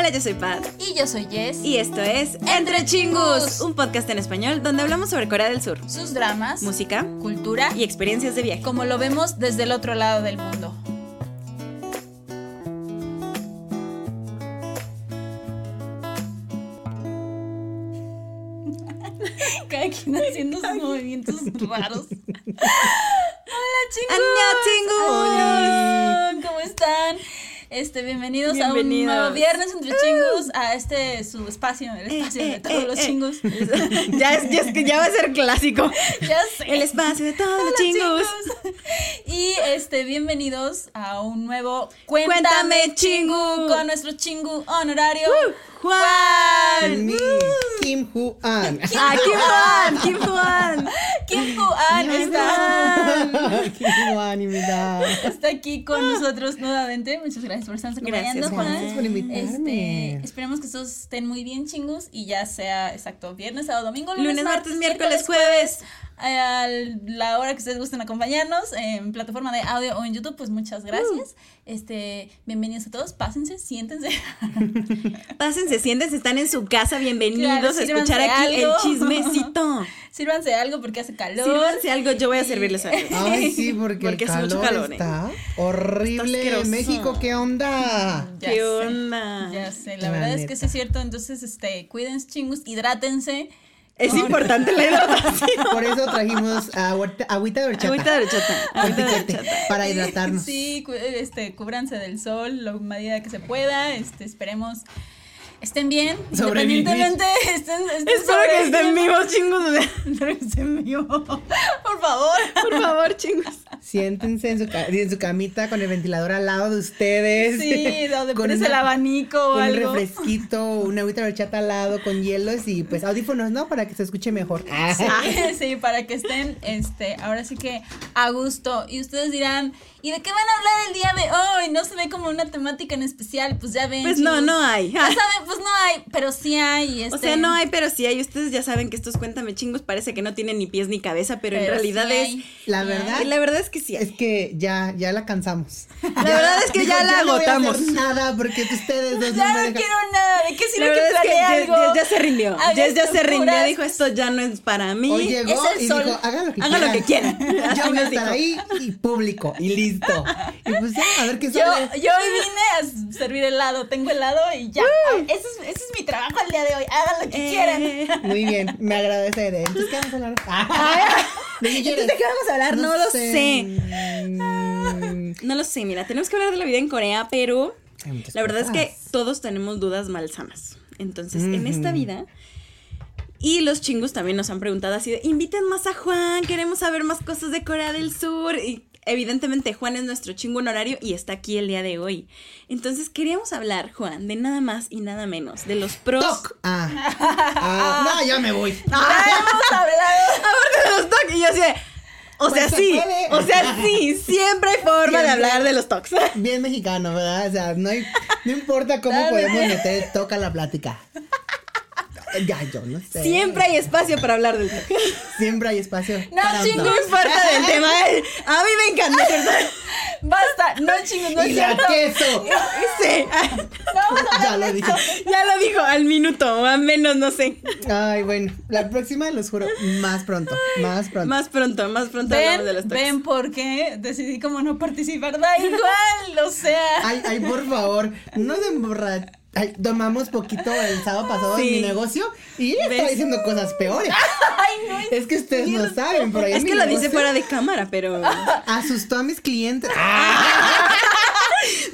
Hola, yo soy Pat. Y yo soy Jess. Y esto es Entre Chingus, un podcast en español donde hablamos sobre Corea del Sur, sus dramas, música, cultura y experiencias de viaje. como lo vemos desde el otro lado del mundo. Cada quien haciendo sus movimientos raros. Hola. ¡Annyeong, ¿Cómo están? Este, bienvenidos, a un nuevo viernes entre chingus, a este su espacio, el espacio de todos eh, los eh. chingus. ya, es, ya, es que ya va a ser clásico. ya sé. El espacio de todos los chicos. Y este, bienvenidos a un nuevo Cuéntame, Cuéntame, chingu, chingu. con nuestro chingu honorario. Juan. Mi Kim Hu-an. Ah, Kim Juan, Kim Juan. Kim Juan está, Kim Hu-an, está aquí con nosotros nuevamente. Muchas gracias por estarnos acompañando, Gracias, Juan. Gracias por invitarme. Este, esperemos que todos estén muy bien, chingus, y ya sea exacto viernes, sábado, domingo, lunes, Lunes, martes, miércoles, jueves. A la hora que ustedes gusten acompañarnos en plataforma de audio o en YouTube, pues muchas gracias. Este, bienvenidos a todos, pásense, siéntense. Pásense, siéntense, están en su casa, bienvenidos Claro, a escuchar aquí algo. el chismecito. Sírvanse algo porque hace calor. Sírvanse algo, yo voy a servirles algo. Ay, sí, porque, Porque el hace mucho calor calor, ¿eh? está horrible. Está. México, ¿qué onda? Ya ¿Qué sé, onda? Ya sé, la, La verdad es que sí es cierto. Entonces, este, cuídense chingus, hidrátense. Es importante la hidratación. Por eso trajimos agüita, agüita de horchata. Agüita de horchata. Agüita de horchata. para hidratarnos. Sí, este, cúbranse del sol lo medida que se pueda. Este, esperemos estén bien. Independientemente, estén, estén Espero que estén vivos, chingos. Espero que estén vivos. Por favor. Por favor, chingos. Siéntense en su, en su camita con el ventilador al lado de ustedes. Sí, donde Con pones una- el abanico o Un algo. refresquito, una agüita de horchata al lado con hielos y pues audífonos, ¿no? Para que se escuche mejor. Ah, sí, para que estén, este, ahora sí que a gusto. Y ustedes dirán, ¿y de qué van a hablar el día de hoy? No se ve como una temática en especial, pues ya ven. Pues no, chicos. no hay. Ya saben, pues no hay, pero sí hay. Este, O sea, no hay, pero sí hay. Ustedes ya saben que estos cuéntame chingos parece que no tienen ni pies ni cabeza, pero, en realidad sí es. La sí verdad. La verdad es que sí. hay. Es que ya, ya la cansamos. La verdad es que ya la no voy a hacer agotamos. nada porque ustedes dos Ya no me no quiero nada. ¿De qué La sirve que es que Jess, algo? Jess ya se rindió. Haga Jess ya se rindió, dijo esto ya no es para mí. Hoy llegó Es el y sol. dijo, hagan lo que Hagan lo que quieran. Yo voy a estar ahí y público y listo. Y pues ya, a ver qué Yo, sale. yo hoy vine a servir helado, tengo helado y ya. Ese es, ese es mi trabajo el día de hoy. Hagan lo que Eh, quieran. Muy bien, me agrada esa idea. Entonces, ¿qué vamos a hablar? Ah, ¿De qué quieres? ¿De qué vamos a hablar? No, lo sé. No lo sé, mira, tenemos que hablar de la vida en Corea, pero la verdad es que todos tenemos dudas malsanas. Entonces, en esta vida, y los chingos también nos han preguntado así de, inviten más a Juan, queremos saber más cosas de Corea del Sur. Y evidentemente Juan es nuestro chingo honorario y está aquí el día de hoy. Entonces, queríamos hablar, Juan, de nada más y nada menos, de los pros. Toc. Ah. Ah, no, ya me voy. Ya hemos hablado. De los tocs, y yo así O sea, Pues se sí, puede. o sea, sí, siempre hay forma de hablar de los tocs. Bien mexicano, ¿verdad? O sea, no, hay, no importa cómo Dale. podemos meter toca la plática. Ya, yo no sé. Siempre hay espacio para hablar del toc. Siempre hay espacio. No, chingo. No importa del tema. eh, A mí me encanta. Basta, no chingos, no Y la cierto. queso. Sí, Vamos a Ya lo dije. ya lo dijo, al minuto, o a menos, no sé. Ay, bueno, la próxima los juro, más pronto, más pronto. Más pronto, más pronto hablamos de los Ven, tocs. ven por qué decidí como no participar. Da igual, o sea. Ay, ay, por favor, no se emborra... Ay, tomamos poquito el sábado pasado Sí. en mi negocio y estaba diciendo cosas peores. Ay, no es Es que ustedes no saben, ahí Es que lo dice fuera de cámara, pero Asustó a mis clientes.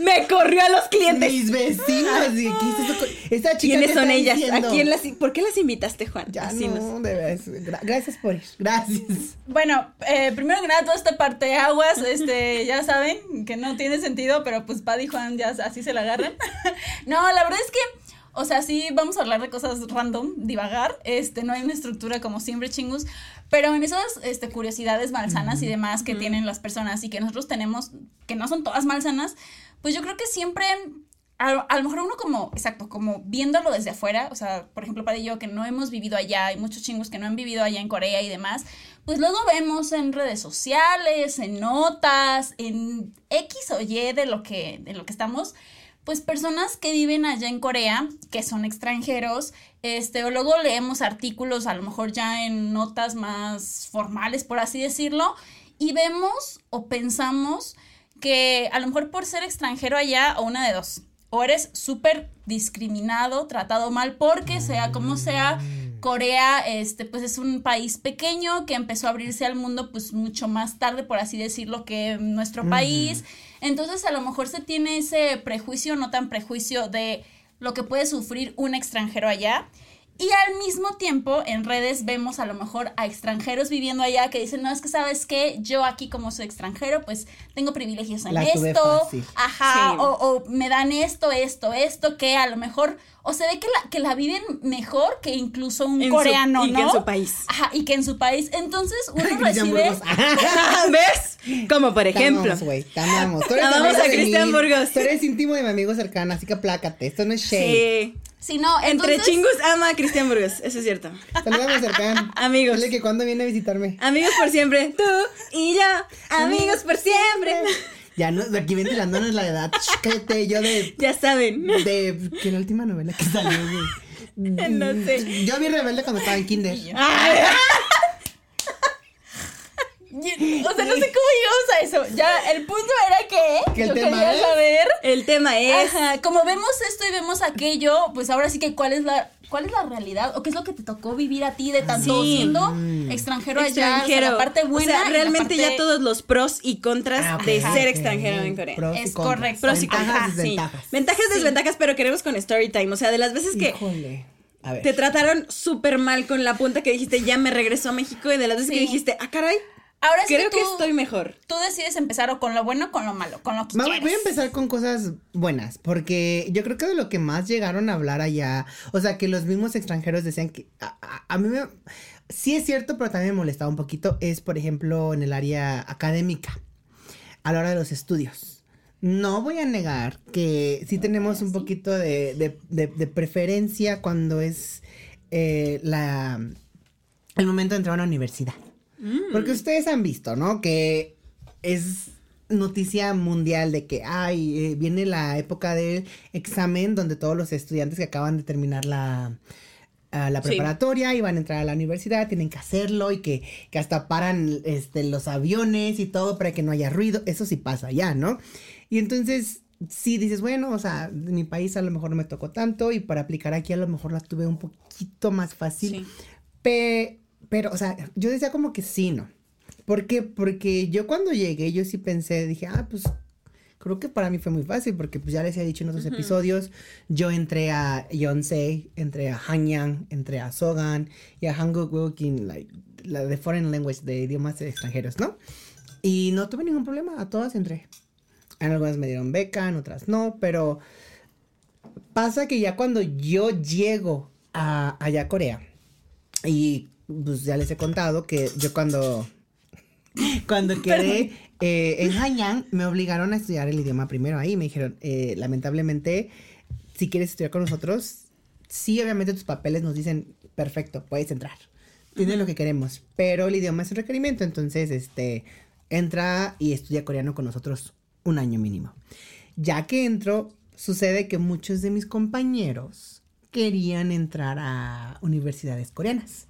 me corrió a los clientes. Mis vecinos. y, ¿qué es Esta chica ¿Quiénes son ellas? diciendo? ¿A quién las, ¿Por qué las invitaste, Juan? Ya Así nos- no. Gra- gracias por ir. Gracias. Bueno, eh, primero que nada, toda esta parte de aguas, este, ya saben que no tiene sentido, pero pues Paddy y Juan ya así se la agarran. no, la verdad es que, o sea, sí vamos a hablar de cosas random, divagar, este, no hay una estructura como siempre chingus, pero en esas este, curiosidades malsanas y demás que tienen las personas y que nosotros tenemos, que no son todas malsanas, pues yo creo que siempre a, a lo mejor uno como, exacto, como viéndolo desde afuera, o sea, por ejemplo, para yo que no hemos vivido allá, hay muchos chingos que no han vivido allá en Corea y demás, pues luego vemos en redes sociales, en notas, en X o Y de lo que, de lo que estamos, pues personas que viven allá en Corea, que son extranjeros, este, o luego leemos artículos, a lo mejor ya en notas más formales, por así decirlo, y vemos o pensamos que a lo mejor por ser extranjero allá, o una de dos, o eres súper discriminado, tratado mal, porque sea como sea, Corea, este, pues es un país pequeño que empezó a abrirse al mundo, pues mucho más tarde, por así decirlo, que nuestro país. Entonces, a lo mejor se tiene ese prejuicio, no tan prejuicio de lo que puede sufrir un extranjero allá. Y al mismo tiempo, en redes vemos a lo mejor a extranjeros viviendo allá que dicen, no, es que sabes que yo aquí como soy extranjero, pues tengo privilegios en La tuve esto, fácil. ajá, Sí. o, o me dan esto, esto, esto, que a lo mejor, o se ve que la, que la viven mejor que incluso un En su- coreano, y ¿no? que en su país. Ajá, y que en su país. Entonces uno recibe... ¿Ves? Como por Te ejemplo. amamos, güey, te amamos. Tú eres Amamos amigo a Cristian Burgos. Tú eres íntimo de mi amigo cercano, así que aplácate. Esto no es shade. Sí. Sí, no, Entre entonces- chingus ama a Cristian Burgos, eso es cierto. Saludamos cercano. Amigos. Dile que cuando viene a visitarme. Amigos por siempre, tú y yo, amigos por siempre. Ya no, aquí ventilándonos la edad. Cállate, yo de. Ya saben. De. Que la última novela que salió, güey. No sé. Yo vi Rebelde cuando estaba en Kinder. Ay, Y- O sea, no sé cómo llegamos a eso. Ya, el punto era que, Que el yo tema quería es- saber. El tema es. Ajá, como vemos esto y vemos aquello, pues ahora sí que cuál es la cuál es la realidad o qué es lo que te tocó vivir a ti de tanto Sí. siendo Mm. extranjero allá, o sea, extranjero. la parte buena, o sea, realmente parte- ya todos los pros y contras Ah, de ser extranjero en Corea. Pros y Es correcto. Pros y Ventajas, contras. Sí. desventajas. Ventajas, desventajas, pero queremos con story time. O sea, de las veces que Híjole. A ver. te trataron súper mal con la punta que dijiste, ya me regresó a México, y de las veces que dijiste, ah, caray, Ahora sí creo que que tú, estoy mejor. tú decides empezar o con lo bueno o con lo malo, con lo que Ma- quieres. Voy a empezar con cosas buenas, porque yo creo que de lo que más llegaron a hablar allá, o sea, que los mismos extranjeros decían que a, a- a mí me... Sí es cierto, pero también me molestaba un poquito, es por ejemplo en el área académica, a la hora de los estudios. No voy a negar que sí tenemos un poquito de, de- de- de preferencia cuando es eh, la, el momento de entrar a una universidad. Porque ustedes han visto, ¿no? Que es noticia mundial de que, ay, eh, viene la época del examen donde todos los estudiantes que acaban de terminar la, a la Sí. preparatoria y van a entrar a la universidad, tienen que hacerlo y que, que hasta paran este, los aviones y todo para que no haya ruido. Eso sí pasa ya, ¿no? Y entonces, sí dices, bueno, o sea, en mi país a lo mejor no me tocó tanto y para aplicar aquí a lo mejor la tuve un poquito más fácil. Sí. Pe- pero, o sea, yo decía como que sí, ¿no? ¿Por qué? Porque yo cuando llegué, yo sí pensé, dije, ah, pues creo que para mí fue muy fácil, porque pues ya les he dicho en otros episodios, yo entré a Yonsei, entré a Hanyang, entré a Sogan y a Hanguk Woking, like, la de foreign language, de idiomas extranjeros, ¿no? Y no tuve ningún problema, a todas entré. En algunas me dieron beca, en otras no, pero pasa que ya cuando yo llego a allá a Corea, y pues ya les he contado que yo cuando cuando quedé eh, en Hanyang me obligaron a estudiar el idioma primero ahí. Me dijeron, eh, lamentablemente, si quieres estudiar con nosotros, sí, obviamente tus papeles nos dicen, perfecto, puedes entrar. Tienes lo que queremos, pero el idioma es un requerimiento, entonces, este, entra y estudia coreano con nosotros un año mínimo. Ya que entro, sucede que muchos de mis compañeros querían entrar a universidades coreanas.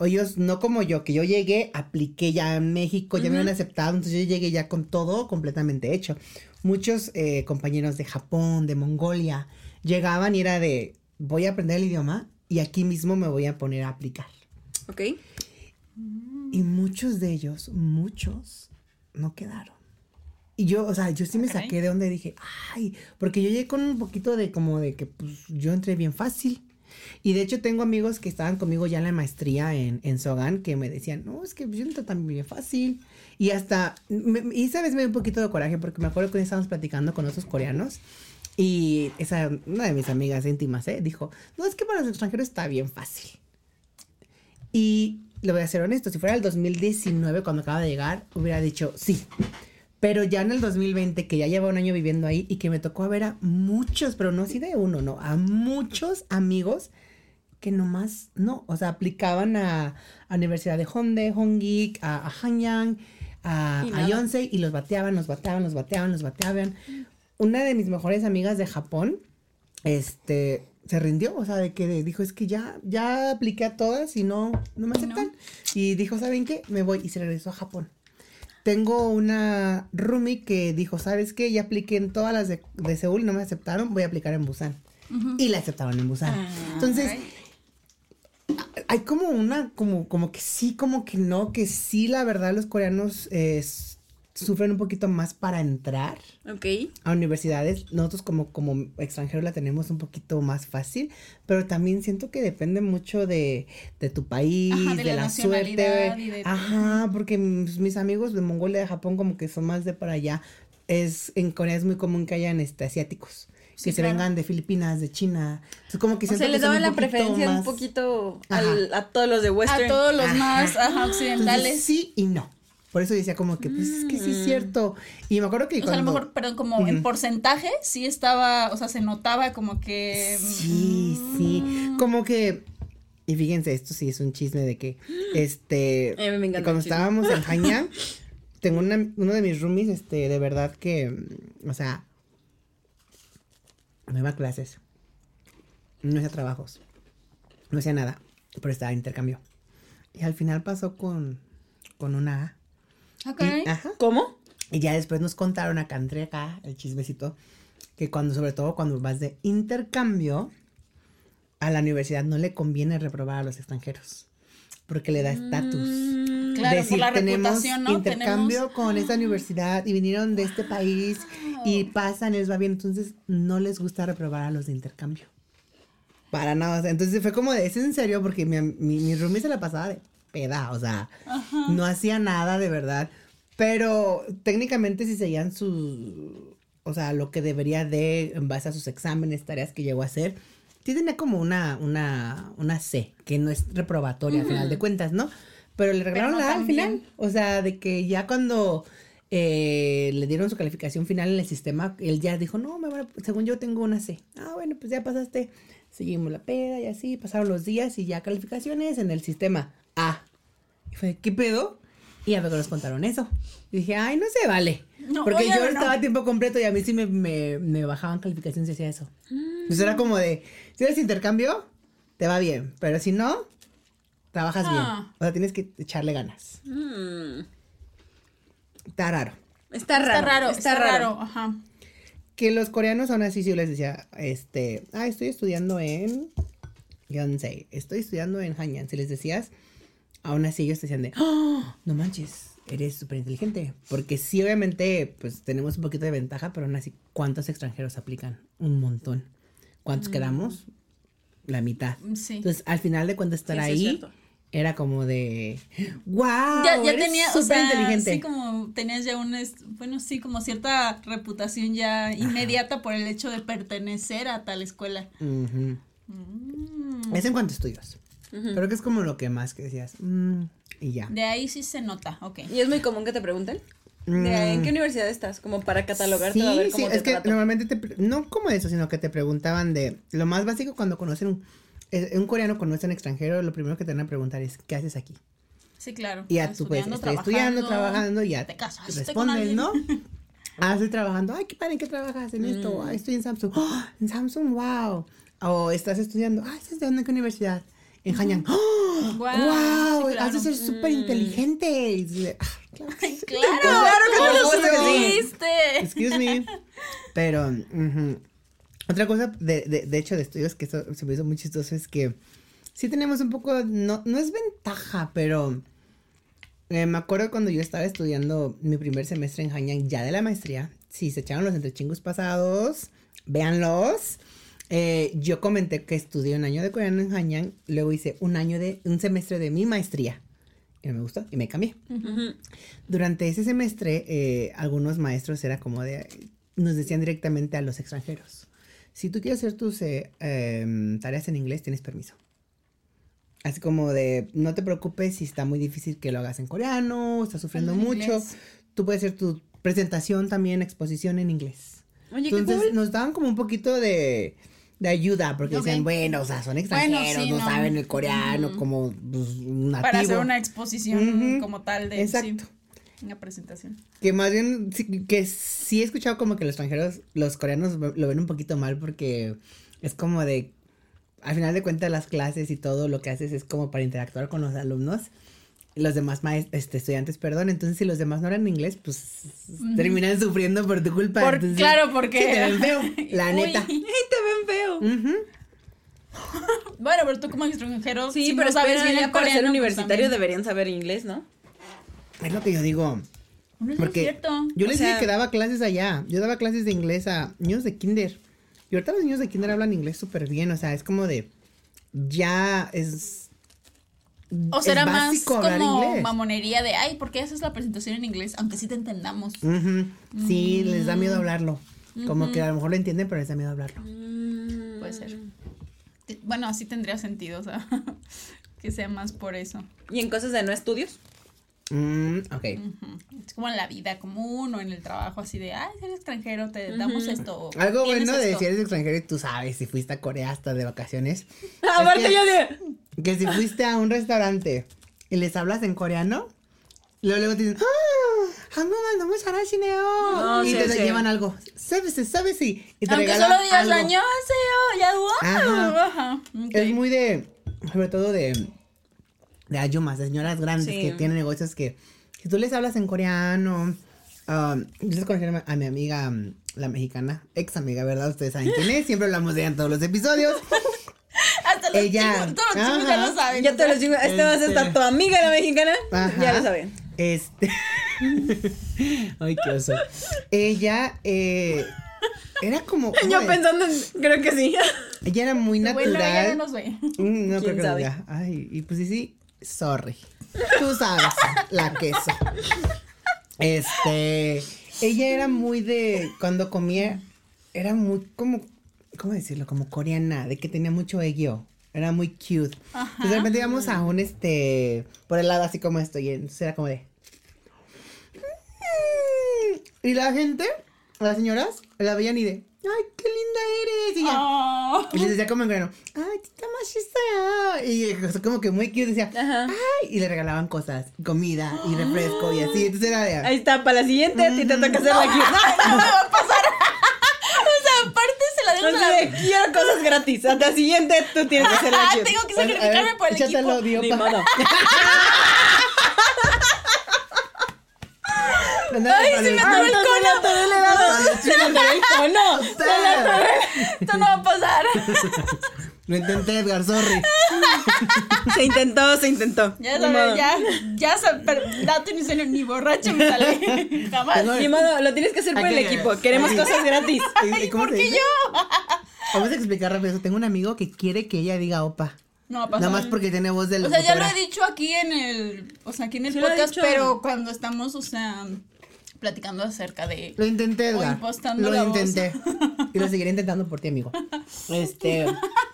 O ellos, no como yo, que yo llegué, apliqué ya en México, ya me habían aceptado, entonces yo llegué ya con todo completamente hecho. Muchos eh, compañeros de Japón, de Mongolia, llegaban y era de, voy a aprender el idioma y aquí mismo me voy a poner a aplicar. ¿Ok? Y muchos de ellos, muchos, no quedaron. Y yo, o sea, yo sí me caray. saqué de donde dije, ay, porque yo llegué con un poquito de como de que pues yo entré bien fácil. Y de hecho tengo amigos que estaban conmigo ya en la maestría en, en Sogan que me decían, no, es que yo entré también bien fácil. Y hasta, me- y esa vez me dio un poquito de coraje porque me acuerdo que estábamos platicando con otros coreanos y esa, una de mis amigas íntimas, ¿eh? Dijo, no, es que para los extranjeros está bien fácil. Y le voy a ser honesto, si fuera el 2019 cuando acaba de llegar, hubiera dicho sí. Pero ya en el 2020, que ya lleva un año viviendo ahí y que me tocó ver a muchos, pero no así de uno, no, a muchos amigos que nomás no, o sea, aplicaban a, a Universidad de Honde, Hongik, a, a Hanyang, a, Y a nada. Yonsei y los bateaban, los bateaban, los bateaban, los bateaban. una de mis mejores amigas de Japón, este, se rindió, o sea, de que dijo, es que ya, ya apliqué a todas y no, no me aceptan. Y dijo, ¿saben qué? Me voy y se regresó a Japón. Tengo una roomie que dijo, ¿sabes qué? Ya apliqué en todas las de, de Seúl y no me aceptaron, voy a aplicar en Busan. Y la aceptaron en Busan. Ah. Entonces, hay como una, como, como que sí, como que no, que sí, la verdad, los coreanos eh, sufren un poquito más para entrar a universidades. Nosotros como, como extranjeros la tenemos un poquito más fácil, pero también siento que depende mucho de, de tu país, Ajá, de, de la la suerte. de- Ajá, porque mis, mis amigos de Mongolia, de Japón, como que son más de para allá. Es, en Corea es muy común que hayan este, asiáticos. Sí, que se vengan de Filipinas, de China. Entonces, como que O sea, les daban la preferencia un poquito al- a todos los de Western. A todos los Ajá. más ajá, Entonces, occidentales. sí y no. Por eso decía como que, pues es que sí es cierto. Y me acuerdo que O sea, a lo mejor, perdón, como en porcentaje sí estaba, o sea, se notaba como que... Sí, sí. mm, Como que. Y fíjense, esto sí es un chisme de que. Este. A mí me encanta Cuando estábamos en Jaña, tengo una, uno de mis roomies, este, de verdad que. O sea. No iba a clases. No hacía trabajos. No hacía nada. Pero estaba intercambio. Y al final pasó con. Con una A. Ok. Y- ajá. ¿Cómo? Y ya después nos contaron acá entre acá, el chismecito, que cuando, sobre todo cuando vas de intercambio, a la universidad no le conviene reprobar a los extranjeros. Porque le da estatus. Mm, Claro, por Decir, la tenemos reputación, ¿no? intercambio Tenemos- con esta universidad y vinieron de este país y pasan, les va bien. Entonces, no les gusta reprobar a los de intercambio. Para nada. entonces fue como de, ¿es en serio? Porque mi, mi, mi roomie se la pasaba de peda, o sea, no hacía nada de verdad. Pero técnicamente si seguían su, o sea, lo que debería de, en base a sus exámenes, tareas que llegó a hacer, sí tenía como una, una, una C, que no es reprobatoria al final de cuentas, ¿no? Pero le regalaron no la A al final. O sea, de que ya cuando eh, le dieron su calificación final en el sistema, él ya dijo, no, me según yo tengo una C. Ah, bueno, pues ya pasaste. Seguimos la peda y así, pasaron los días y ya calificaciones en el sistema Y fue, ¿qué pedo? Y ya luego nos contaron eso. Y dije, ay, no se vale. No, Porque yo no. estaba a tiempo completo y a mí sí me, me, me bajaban calificaciones y hacía eso. Pues era como de, si eres intercambio, te va bien. Pero si no, trabajas bien. Ah. O sea, tienes que echarle ganas. mm, Está raro. Está raro. Está raro, está, raro. Ajá. Que los coreanos aún así sí yo les decía, este, ah, estoy estudiando en Yonsei, estoy estudiando en Hanyang. Si les decías, aún así ellos te decían de, "Ah, no manches, eres súper inteligente. Porque sí, obviamente, pues tenemos un poquito de ventaja, pero aún así, ¿cuántos extranjeros aplican? Un montón. ¿Cuántos quedamos? La mitad. Sí. Entonces, al final de cuentas, estar es ahí era como de, wow, ya, ya eres tenía, o súper sea, inteligente. sí como tenías ya un, es- bueno, sí, como cierta reputación ya inmediata por el hecho de pertenecer a tal escuela. Ujú. Mm. Es en cuanto a estudios. Creo que es como lo que más que decías. mm, y ya. De ahí sí se nota, ok. ¿Y es muy común que te pregunten? De, Mm. ¿En qué universidad estás? Como para catalogarte Sí, a ver sí, cómo te es que normalmente te, no como eso, sino que te preguntaban de lo más básico cuando conocen un, coreano conoce a un extranjero, lo primero que te van a preguntar es ¿qué haces aquí? Sí, claro. Y ya tú puedes, estudiando, trabajando, y ya te casaste con respondes. ¿no? Ah, estoy trabajando, ay, qué padre, ¿en qué trabajas? En esto, ay, estoy en Samsung, ¡Ah! en Samsung, wow. O estás estudiando, ay, estás estudiando en qué universidad? En Hanyang, ¡Oh! Guau, wow, sí, claro. has de ser súper inteligente. Y dices, "Ah, claro que sí". Claro, Claro que ¿cómo por lo sí. supiste? Excuse me. Pero, otra cosa, de, de, de hecho, de estudios que eso se me hizo muy chistoso es que sí tenemos un poco, no, no es ventaja, pero eh, me acuerdo cuando yo estaba estudiando mi primer semestre en Hanyang, ya de la maestría, si se echaron los entrechingos pasados, véanlos. Eh, yo comenté que estudié un año de coreano en Hanyang, luego hice un año de, un semestre de mi maestría. Y no me gustó y me cambié. Durante ese semestre, eh, algunos maestros era como de, nos decían directamente a los extranjeros, si tú quieres hacer tus eh, em, tareas en inglés, tienes permiso. Así como de, no te preocupes si está muy difícil que lo hagas en coreano, estás sufriendo mucho, inglés. tú puedes hacer tu presentación también, exposición en inglés. Oye, qué Entonces cool. nos daban como un poquito de, de ayuda, porque decían, bueno, o sea, son Bueno, extranjeros, sí, no, no. saben el coreano Ujú. como pues, nativo. Para hacer una exposición como tal de... Exacto. sí. Una presentación. Que más bien, sí, que sí he escuchado como que los extranjeros, los coreanos lo ven un poquito mal porque es como de, al final de cuentas las clases y todo lo que haces es como para interactuar con los alumnos, los demás maest- este, estudiantes, perdón, entonces si los demás no hablan inglés, pues terminan sufriendo por tu culpa. Por- entonces, claro, porque- sí te ven feo, la Uy. neta. ¡Ay, te ven feo! Bueno, pero tú como extranjero, Sí, si pero no sabes bien el para coreano, ser pues, universitario deberían saber inglés, ¿no? Es lo que yo digo. No es Porque cierto. yo O les sea- dije que daba clases allá. Yo daba clases de inglés a niños de kinder. Y ahorita los niños de kinder hablan inglés súper bien. O sea, es como de. Ya es. O será más como inglés. mamonería de, ay, ¿por qué haces la presentación en inglés? Aunque sí te entendamos. Sí, les da Mm. miedo hablarlo. Como que a lo mejor lo entienden, pero les da miedo hablarlo. Puede ser. Bueno, así tendría sentido, o sea, que sea más por eso. ¿Y en cosas de no estudios? Mm, ok. Ujú. Es como en la vida común o en el trabajo, así de, ay, eres extranjero, te damos esto. o Algo tienes bueno de esto". si eres extranjero y tú sabes si fuiste a Corea hasta de vacaciones. Aparte que- yo de... Que si fuiste a un restaurante y les hablas en coreano, luego, luego te dicen, ¡Ah! 한국말 너무 잘하시네요. No, y sí, te sí. llevan algo. ¿Sabes? ¿Sabes? Y y te Aunque regalan solo digas algo. año, ya wow. Ajá. Ajá. ok. Es muy de, sobre todo de, de ayumas, de señoras grandes Sí. que tienen negocios que, si tú les hablas en coreano, um, ustedes conocen a mi amiga, um, la mexicana, ex amiga, ¿verdad? Ustedes saben quién es, siempre hablamos de ella en todos los episodios. Hasta los ella- chicos, todos los chicos ya lo saben. Ya te lo digo, esta va a ser Este- esta tu amiga la mexicana. Ajá. Ya lo saben. Este. Ay, qué oso. Ella eh, era como. ¿cómo Yo de- pensando en... Creo que sí. Ella era muy Bueno, natural. ya no nos ve. Mm, No creo ¿Quién que diga. Ay, y pues sí, sí, sorry. Tú sabes, la queso. Este, ella era muy de, cuando comía, era muy como, ¿cómo decirlo? Como coreana, de que tenía mucho ello. Era muy cute. Entonces de repente íbamos a un, este, por el lado así como esto, y entonces era como de... "Mm". Y la gente, las señoras, la veían y de, ¡ay, qué linda eres! Y ya, Oh. y les decía como en grano, ay, tita machista. Y o sea, como que muy cute decía, Ajá. ay, y le regalaban cosas, comida y refresco y así. Entonces era de, Ahí está, para la siguiente a ti te toca hacer la No me va a pasar. o sea, aparte se la demos a la. Quiero cosas gratis. A la siguiente tú tienes que hacer la Ah, cute. tengo que sacrificarme por el equipo. Dio, Ni pa. modo. Ay, se el- me atoró el cono. Se le atoró el cono. Esto no va a pasar. Lo intenté, Edgar, sorry. Se intentó, se intentó. Ya sabes, modo. ya, ya dato inicial, ni borracho me sale. Jamás. Ni modo, lo tienes que hacer por el equipo. Queremos cosas gratis. ¿Y- ¿Por se qué yo? Vamos a explicar rápido eso. Tengo un amigo que quiere que ella diga opa. No va a pasar. Nada más porque tiene voz del O sea, ya lo he dicho aquí en el, o sea, aquí en el Sí lo podcast, pero cuando estamos, o sea, platicando acerca de... Lo intenté, O impostando Lo la voz. intenté. Y lo seguiré intentando por ti, amigo. Este.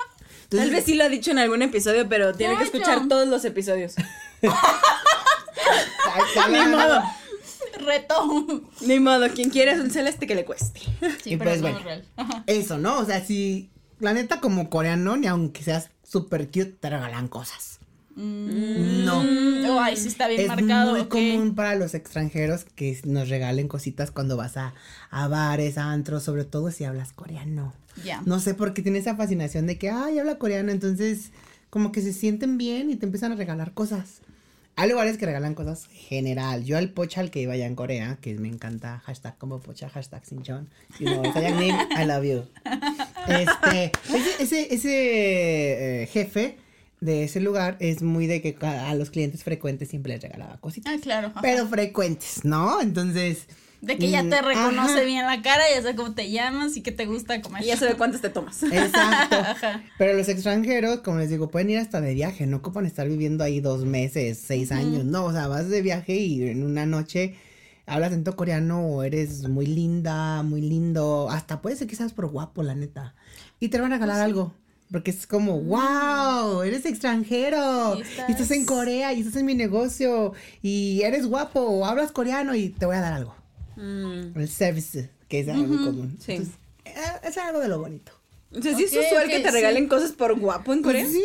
Tal vez sí lo ha dicho en algún episodio, pero tiene que escuchar yo. todos los episodios. Ni modo. Reto. Ni modo. Quien quiera es un celeste que le cueste. Sí, Y pero pues, no bueno. real. Ajá. Eso, ¿no? O sea, si la neta como coreano, ni aunque seas súper cute, te regalan cosas. No. Mm, oh, ay, sí está bien Es marcado. muy ok. común para los extranjeros que nos regalen cositas cuando vas a, a bares, a antros, sobre todo si hablas coreano. Ya. No sé por qué tiene esa fascinación de que, ay, habla coreano, entonces como que se sienten bien y te empiezan a regalar cosas. Hay lugares que regalan cosas general. Yo al pocha al que iba allá en Corea, que me encanta, hashtag como pocha, hashtag sinchon. You know, Sayangnim, I love you. Este, ese, ese, ese eh, jefe de ese lugar es muy de que a los clientes frecuentes siempre les regalaba cositas. Ah, claro. ajá. Pero frecuentes, ¿no? Entonces. De que ya mm, te reconoce ajá. bien la cara, ya sabe cómo te llamas y qué te gusta comer. Y ya sabe cuántas te tomas. Exacto. Ajá. Pero los extranjeros, como les digo, pueden ir hasta de viaje, no ocupan estar viviendo ahí dos meses, seis años, no, o sea, vas de viaje y en una noche hablas en todo coreano o eres muy linda, muy lindo, hasta puede ser que seas por guapo, la neta. Y te van a regalar algo. Porque es como, wow, eres extranjero, Y y estás- estás en Corea, y estás en mi negocio, y eres guapo, o hablas coreano, y te voy a dar algo. Mm. El service, que es algo muy común. sí. Entonces, eh, es algo de lo bonito. O sea, sí es usual ok, que te sí. regalen cosas por guapo en Corea. Pues sí.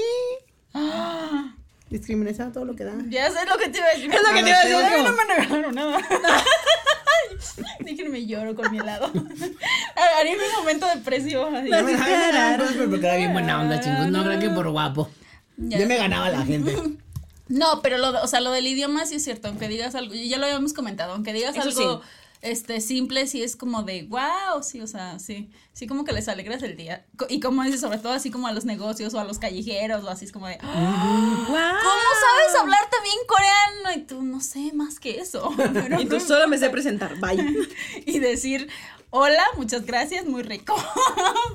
Ah, discriminación a todo lo que da. Ya sé lo que te iba a decir. Es lo que te iba a decir. No me regalaron nada. Déjenme lloro con mi helado. Haré un momento de presión. así. No me porque era bien buena onda, chingos. No crean que por guapo. Ya. Yo me ganaba la gente. No, pero lo, de- o sea, lo del idioma sí es cierto, aunque digas algo, ya lo habíamos comentado, aunque digas Eso algo este simple, sí es como de wow, sí, o sea, sí, sí como que les alegras el día. Y como dices, sobre todo así como a los negocios o a los callejeros o así es como de "Ah, ¿Cómo sabes hablar también coreano? Y tú no sé más que eso. Pero Y tú solo me sé presentar. Bye. y decir hola, muchas gracias, muy rico.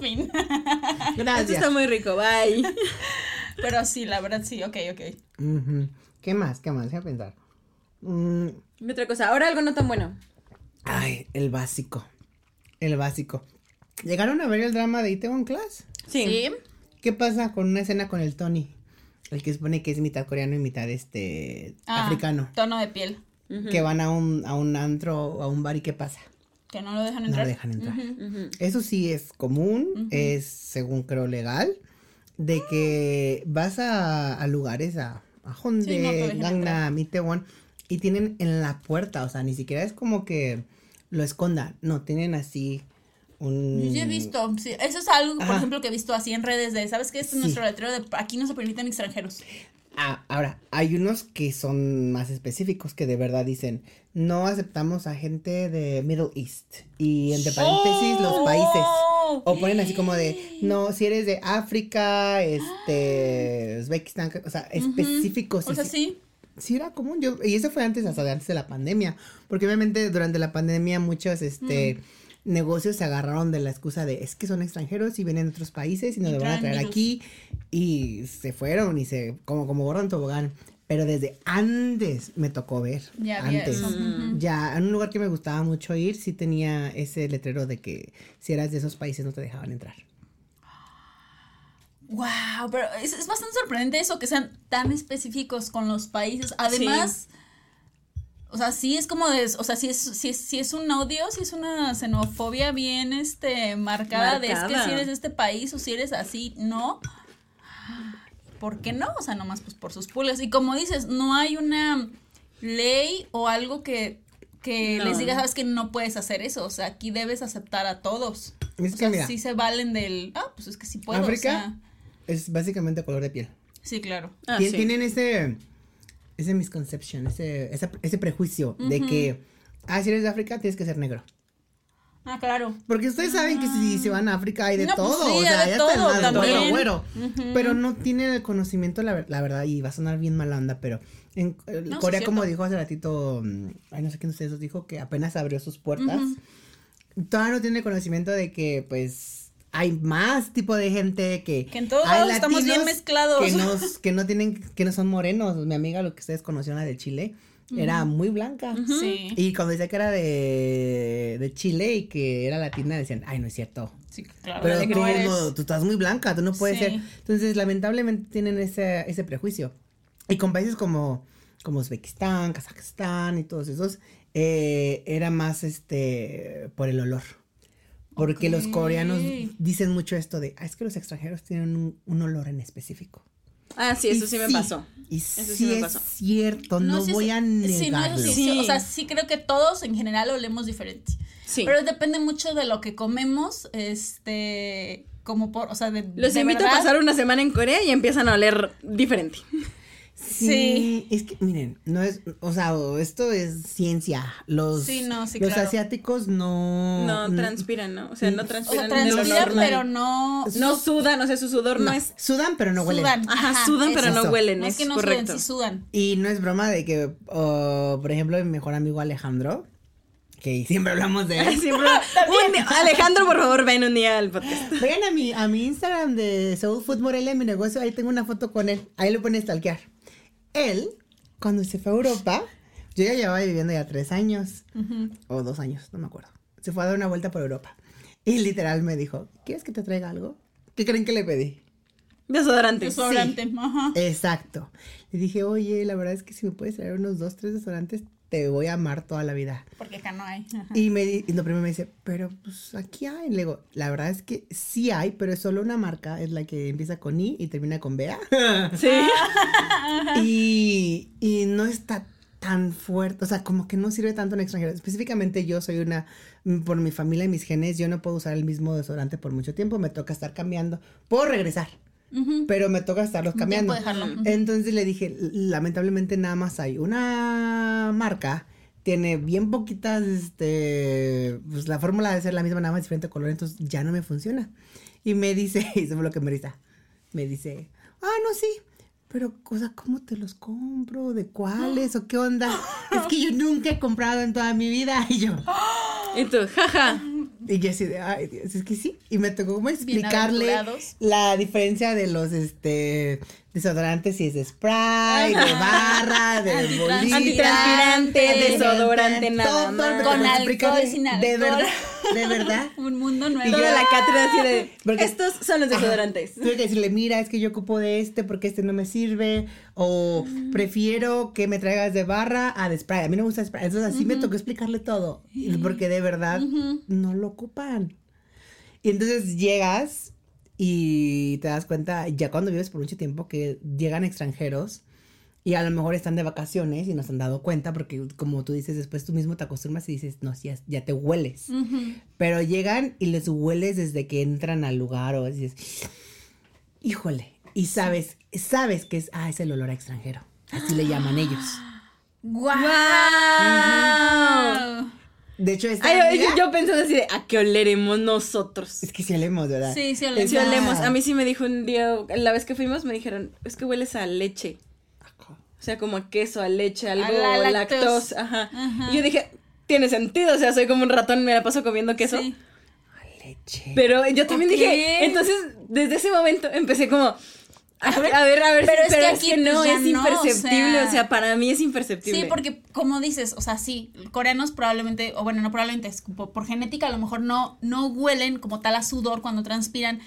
fin. Esto Gracias. está muy rico. Bye. Pero sí, la verdad sí, ok, ok. ¿Qué más? ¿Qué más? Déjame pensar. Mm, Y otra cosa. Ahora algo no tan bueno. Ay, el básico. El básico. ¿Llegaron a ver el drama de Itaewon Class? Sí. ¿Qué pasa con una escena con el Tony? El que supone que es mitad coreano y mitad este Ah, africano. Tono de piel. Que van a un, a un antro o a un bar y ¿qué pasa? Que no lo dejan No entrar. lo dejan entrar. Eso sí es común, es según creo legal, de que vas a, a lugares, a, a Sí, no Gangnam, Itaewon, y tienen en la puerta, o sea, ni siquiera es como que lo escondan, no, tienen así un... Yo he visto, sí, eso es algo, por ejemplo, que he visto así en redes de, ¿sabes qué? Este es nuestro letrero de aquí no se permiten extranjeros. Ah, ahora, hay unos que son más específicos que de verdad dicen, no aceptamos a gente de Middle East, y entre paréntesis los países. O ponen así como de, no, si eres de África, este, Uzbekistán, o sea, específicos. O sea, sí, sí. era común, yo, y eso fue antes, hasta de antes de la pandemia, porque obviamente durante la pandemia muchos, este, Mm. negocios se agarraron de la excusa de, es que son extranjeros y vienen de otros países y nos Y lo van a traer virus. aquí, y se fueron y se, como, como borran tobogán. Pero desde antes me tocó ver. Ya antes. Ya, en un lugar que me gustaba mucho ir, sí tenía ese letrero de que si eras de esos países no te dejaban entrar. Wow, pero es, es bastante sorprendente eso que sean tan específicos con los países. Además, o sea, sí es como de, o sea, sí es, sí es, sí es un odio, sí es una xenofobia bien este marcada, de es que si eres de este país o si eres así, no. ¿Por qué no? O sea, nomás pues por sus pulgas. Y como dices, no hay una ley o algo que, que No. les diga, sabes que no puedes hacer eso. O sea, aquí debes aceptar a todos. Es O que sea, mira, sí se valen del, ah, pues es que sí puedo. o África sea, es básicamente color de piel. sí, claro. Ah, Tien- sí. Tienen ese, ese misconception, ese, ese, ese prejuicio de que, ah, si eres de África tienes que ser negro. Ah, claro. Porque ustedes saben que si se van a África hay de No, pues todo, sí, o hay sea, de ya todo está el güero, también. güero. Ujú. Pero no tienen el conocimiento, la, la verdad, y va a sonar bien mala onda, pero en eh, No, Corea, como dijo hace ratito, mm, ay, no sé quién de ustedes dijo, que apenas abrió sus puertas, todavía no tiene conocimiento de que, pues, hay más tipo de gente que... Que en todos hay lados estamos bien mezclados. Que, nos, que no tienen, que no son morenos. Mi amiga, lo que ustedes conocieron, la de Chile, era muy blanca. Sí. Y cuando decía que era de, de Chile y que era latina, decían, ay, no es cierto. Sí, claro. Pero tú, no eres- no, tú estás muy blanca, tú no puedes Sí. ser. Entonces, lamentablemente tienen ese, ese prejuicio. Y con países como, como Uzbekistán, Kazajstán y todos esos, eh, era más este por el olor. Porque los coreanos dicen mucho esto de, ah, es que los extranjeros tienen un, un olor en específico. Ah, sí, eso Y sí me pasó. Y Eso sí, sí me es pasó. cierto, no, sí, voy a Sí, no, eso negarlo. sí, sí, Sí. O sea, sí creo que todos en general olemos diferente. Sí. Pero depende mucho de lo que comemos, este, como por, o sea, de Los de invito verdad. a pasar una semana en Corea y empiezan a oler diferente. Sí, es que miren, no es, o sea, esto es ciencia. Los, Sí, no, sí, los claro. asiáticos no. No transpiran, ¿no? O sea, no O sea, transpiran transpiran, pero no. No sudan, o sea, su sudor no, no, es... sudan, pero no huelen. Sudan. Ajá, sudan, pero no huelen, No es es, que no correcto. sudan, sí sudan. Y no es broma de que, por ejemplo, mi mejor amigo Alejandro, que siempre hablamos de él. Siempre- un día- Alejandro, por favor, ven un día al podcast. Vayan a mi, a mi Instagram de Soul Food Morelia, mi negocio, ahí tengo una foto con él. Ahí lo pueden stalkear. Él, cuando se fue a Europa, yo ya llevaba viviendo ya tres años, o dos años, no me acuerdo. Se fue a dar una vuelta por Europa. Y literal me dijo, ¿quieres que te traiga algo? ¿Qué creen que le pedí? Desodorante. Desodorante. Ajá. Exacto. Le dije, oye, la verdad es que si me puedes traer unos dos, tres desodorantes, te voy a amar toda la vida. Porque acá no hay. Ajá. Y me y lo primero me dice, pero pues aquí hay. Le digo, la verdad es que sí hay, pero es solo una marca, es la que empieza con I y termina con Bea. Sí. y, y no está tan fuerte, o sea, como que no sirve tanto en extranjero. Específicamente yo soy una, por mi familia y mis genes, yo no puedo usar el mismo desodorante por mucho tiempo, me toca estar cambiando. Puedo regresar, Ujú. pero me toca estarlos cambiando. dejarlo. Ujú. Entonces le dije, lamentablemente nada más hay una marca, tiene bien poquitas, este, pues la fórmula debe ser la misma, nada más diferente color, entonces ya no me funciona. Y me dice, y eso fue lo que me risa, me dice, ah, no, sí, pero, o sea, ¿cómo te los compro? ¿De cuáles? ¿O qué onda? Es que yo nunca he comprado en toda mi vida. Y yo, Y tú, jaja. Y yo así de, ay, Dios, es que sí. Y me tocó como explicarle la diferencia de los, este, desodorantes, si es de spray, de barra, de bolita. Antitranspirante, desodorante, nada todo, más. Con alcohol, sin De verdad, de verdad. Un mundo nuevo. Y Toda yo- la cátedra así de. Porque- Estos son los desodorantes. Tuve que decirle, mira, es que yo ocupo de este porque este no me sirve. O Mm. prefiero que me traigas de barra a de spray. A mí no me gusta spray. Entonces así me tocó explicarle todo. Porque de verdad no lo ocupan. Y entonces llegas y te das cuenta, ya cuando vives por mucho tiempo, que llegan extranjeros y a lo mejor están de vacaciones y no se han dado cuenta porque como tú dices, después tú mismo te acostumbras y dices, no, ya, ya te hueles. Pero llegan y les hueles desde que entran al lugar o dices, híjole, y sabes, sabes que es, ah, es el olor a extranjero. Así le llaman ellos. ¡Guau! De hecho, esta Ay, amiga- yo, yo pensando así de, ¿a qué oleremos nosotros? es que sí olemos, ¿verdad? Sí, sí olemos. Sí olemos. A mí sí me dijo un día, la vez que fuimos, me dijeron, es que hueles a leche. O sea, como a queso, a leche, algo A la lactosa. lactosa. Ajá. Ajá. Y yo dije, tiene sentido, o sea, soy como un ratón, me la paso comiendo queso. Sí. Leche. Pero yo también dije, entonces, desde ese momento empecé como, a ver, a ver, a ver, Pero es que es aquí, que no, pues, es no, o imperceptible, sea- o sea, para mí es imperceptible. Sí, porque como dices, o sea, sí, coreanos probablemente, o bueno, no probablemente, es por, por genética a lo mejor no, no huelen como tal a sudor cuando transpiran.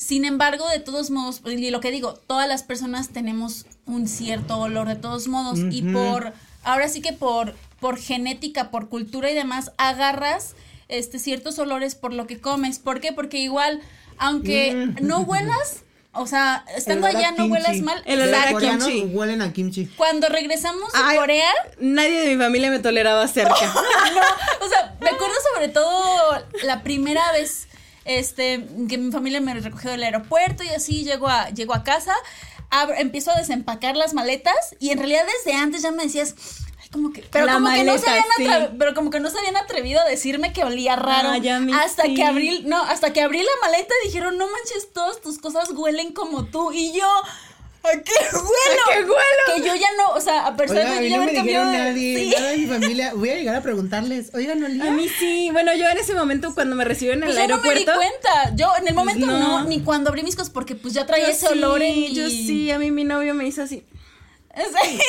Sin embargo, de todos modos, y lo que digo, todas las personas tenemos un cierto olor de todos modos y por, ahora sí que por, por genética, por cultura y demás, agarras este ciertos olores por lo que comes. ¿Por qué? Porque igual, aunque Mm. no huelas, o sea, estando allá no huelas mal. El olor a kimchi. huelen a kimchi. Cuando regresamos a. Corea, Nadie de mi familia me toleraba cerca. no, o sea, me acuerdo sobre todo la primera vez este que mi familia me recogió del aeropuerto y así llego a llego a casa, abro- empiezo a desempacar las maletas y en realidad desde antes ya me decías como que pero La como que no se habían sí. pero como que no se habían atrevido a decirme que olía raro hasta sí. que abrí no hasta que abrí la maleta y dijeron no manches todas tus cosas huelen como tú y yo ¿A qué huelo? ¿A qué huelo? Que yo ya no, o sea, a pesar de yo ya no me dijeron cambiado de- nadie, sí. nada de mi familia. Voy a llegar a preguntarles, oigan, Olía. A mí sí. Bueno, yo en ese momento, cuando me recibieron en Pues el yo no me di cuenta. Yo en el momento no. no. ni cuando abrí mis cosas, porque pues ya traía yo ese olor en mi... Yo sí, a mí mi novio me hizo así. Sí.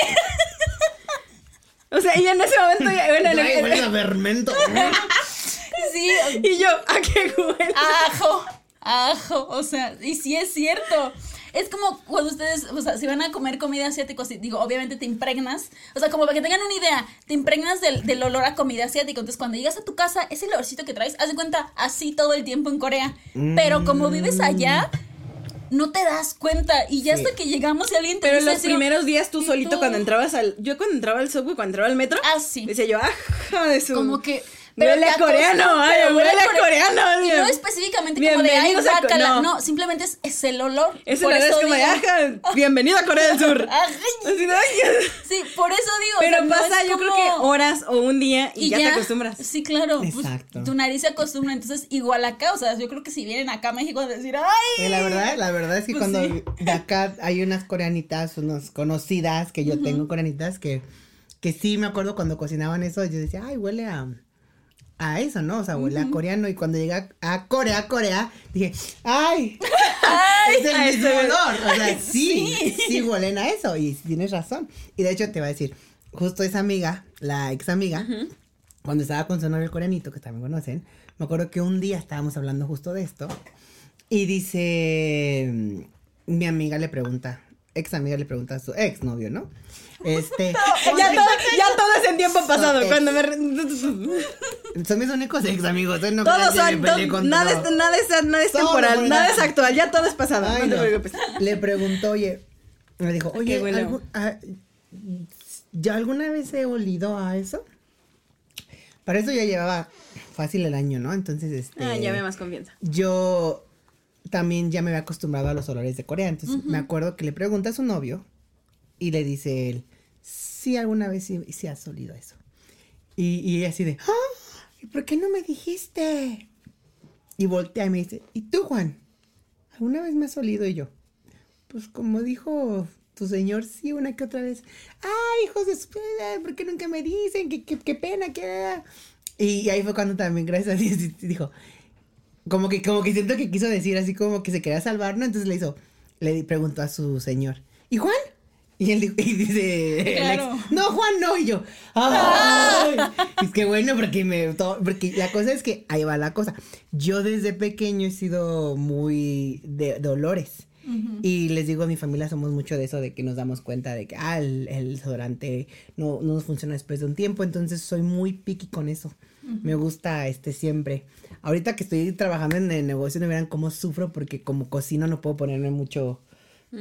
O sea, y en ese momento, ya- bueno, en el- Ay, huele a vermento. sí, y yo, ¿a qué huele? ajo, ajo, o sea, y sí es cierto. Es como cuando ustedes, o sea, si van a comer comida asiática, si- digo, obviamente te impregnas, o sea, como para que tengan una idea, te impregnas del, del olor a comida asiática. Entonces, cuando llegas a tu casa, ese olorcito que traes, haz de cuenta, así todo el tiempo en Corea. Pero como vives allá, no te das cuenta. Y ya Sí. hasta que llegamos y alguien te Pero dice los primeros días tú ¿y solito cuando entrabas al... Yo cuando entraba al subway, cuando entraba al metro, Ah, sí. decía yo, ajá, de su... como que Huele te a coreano, ay, pero huele a core- coreano. Y no específicamente como de ay, no. No. simplemente es, es el olor. Ese Por olor es eso como de, ajá, bienvenido a Corea del Sur. Sí, por eso digo. Pero o sea, no pasa, es yo creo que horas o un día y, ya, te acostumbras. Sí, claro. pues, Exacto. tu nariz se acostumbra. Entonces, igual acá, o sea, yo creo que si vienen acá a México a decir, ay. Eh, la verdad, la verdad es que Pues cuando sí. de acá hay unas coreanitas, unas conocidas que yo tengo coreanitas que, que sí me acuerdo cuando cocinaban eso, yo decía, ay, huele a, a eso, ¿no? O sea, huele a coreano. Y cuando llegué a, Corea, Corea, dije, ay, es el mismo ese- olor. O sea, sí, sí, huelen a eso. Y tienes razón. Y de hecho te voy a decir, justo esa amiga, la ex amiga, cuando estaba con su novio el coreanito, que también conocen, me acuerdo que un día estábamos hablando justo de esto. Y dice, mi amiga le pregunta ex amiga le pregunta a su ex novio, ¿no? Este. ya, todo, ya todo es en tiempo pasado. cuando me. Son mis únicos ex amigos. No Todos son. to- con nada, todo. es, nada, es, nada es Todo temporal, por nada es actual, ya todo es pasado. Ay, no. Le preguntó, oye, me dijo, ¿A qué oye, huele? algu- ah, ¿ya alguna vez he olido a eso? Para eso ya llevaba fácil el año, ¿no? Entonces, este. Ah, ya me más confianza. Yo también ya me había acostumbrado a los olores de Corea. Entonces me acuerdo que le pregunta a su novio y le dice él, sí, alguna vez sí, sí has olido eso. Y, y ella así de, ¡Ah! ¿y por qué no me dijiste? Y voltea y me dice, ¿y tú, Juan? ¿Alguna vez me has olido? Y yo, pues como dijo tu señor, sí, una que otra vez. ¡Ay, hijos de su... ¿Por qué nunca me dicen? ¿Qué, qué, qué pena, qué... Y ahí fue cuando también, gracias a Dios, dijo, como que, como que siento que quiso decir así como que se quería salvar, ¿no? Entonces le hizo, le preguntó a su señor, ¿y Juan? Y él dijo- y dice, el ex, Claro. no, Juan, no, y yo, ¡ay! Es que bueno, porque me, to- porque la cosa es que, ahí va la cosa, yo desde pequeño he sido muy de, de olores. Y les digo, a mi familia somos mucho de eso, de que nos damos cuenta de que, ah, el, el desodorante no, no nos funciona después de un tiempo, entonces soy muy picky con eso. Me gusta este siempre. Ahorita que estoy trabajando en el negocio, no verán cómo sufro porque como cocino no puedo ponerme mucho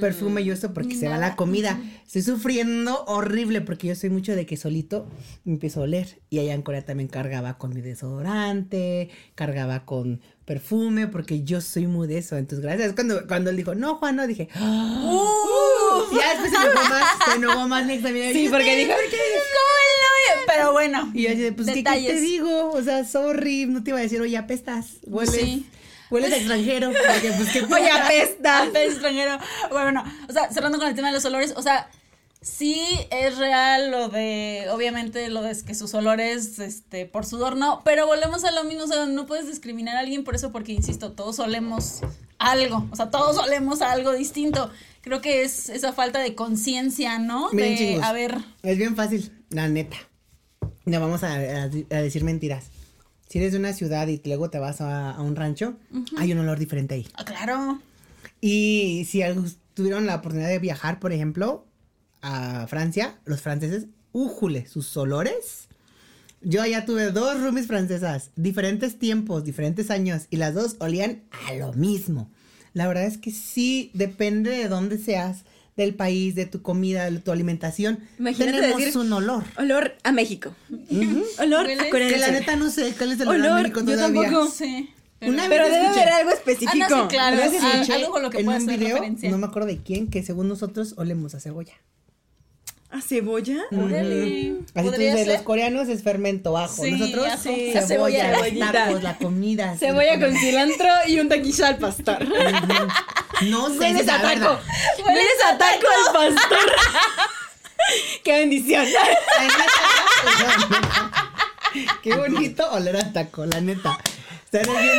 perfume y eso porque se va la comida. Estoy sufriendo horrible porque yo soy mucho de que solito me empiezo a oler. Y allá en Corea también cargaba con mi desodorante, cargaba con perfume porque yo soy muy de eso. Entonces, gracias. Cuando, cuando él dijo, no, Juan, no, dije, "Ah". ya después se enojó más, se enojó más amiga. Sí, porque dijo, ¿Cómo el novio? Pero bueno. Y yo pues, ¿qué, qué te digo? O sea, sorry, no te iba a decir, oye, apestas, hueles, Sí. hueles a extranjero. Porque, pues, ¿qué oye, apesta. Arte extranjero. Bueno, no, o sea, cerrando con el tema de los olores, o sea, sí es real lo de, obviamente, lo de que sus olores, este, por sudor no, pero volvemos a lo mismo, o sea, no puedes discriminar a alguien por eso, porque, insisto, todos olemos algo, o sea, todos olemos a algo distinto. Creo que es esa falta de conciencia, ¿no? Miren, de, chicos, a ver, Es bien fácil, la neta. No vamos a, a- a decir mentiras. Si eres de una ciudad y luego te vas a, a un rancho, hay un olor diferente ahí. ah, claro, Y si tuvieron la oportunidad de viajar, por ejemplo, a Francia, los franceses, újule, sus olores. Yo ya tuve dos roomies francesas, diferentes tiempos, diferentes años, y las dos olían a lo mismo. La verdad es que sí, depende de dónde seas, del país, de tu comida, de tu alimentación. Imagínate tenemos decir- un olor. Olor a México. Olor Huele- a Corea Que la neta no sé cuál es el olor, Olor, a México yo todavía. tampoco. sí. Una Pero debe haber algo específico. Ah, no, sí, claro. Una vez Ah, escuché algo con lo que en pueda un video, referencia. no me acuerdo de quién, que según nosotros olemos a cebolla. ¿A cebolla? Órale. Así tú los coreanos es fermento ajo. Sí, Nosotros. Sí, cebolla, tacos, la comida. Cebolla con cilantro y un taquilla al pastor. No sé, esa a taco. verdad. Hueles a taco al pastor. Qué bendición. Qué bonito oler a taco, la neta. Estar bien,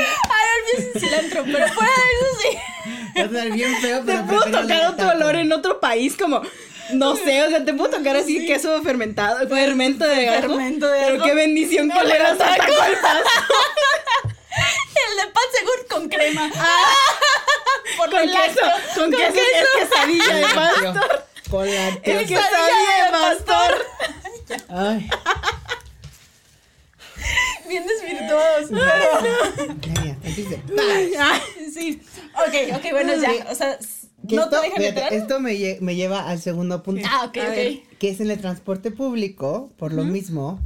sin cilantro, pero fuera de eso sí. estar bien feo, Te pero puedo prefiero oler tocar a otro olor en otro país, como. No sé, o sea, te puedo tocar así queso fermentado, fermento de ajo. Fermento de Pero qué bendición que oleras a taco al pastor. El de pan según con crema. Por Con queso, lacto. con queso, es quesadilla de pastor. Con la Es quesadilla de pastor. Ay, Bien desvirtuados. Pero, ya, ya, empiece. Ay, sí. Ok, ok, bueno, ya. O sea, Que no esto, te dejan entrar. esto me, lle- me lleva al segundo punto. Ah, ok, ok. Que es en el transporte público, por lo mismo,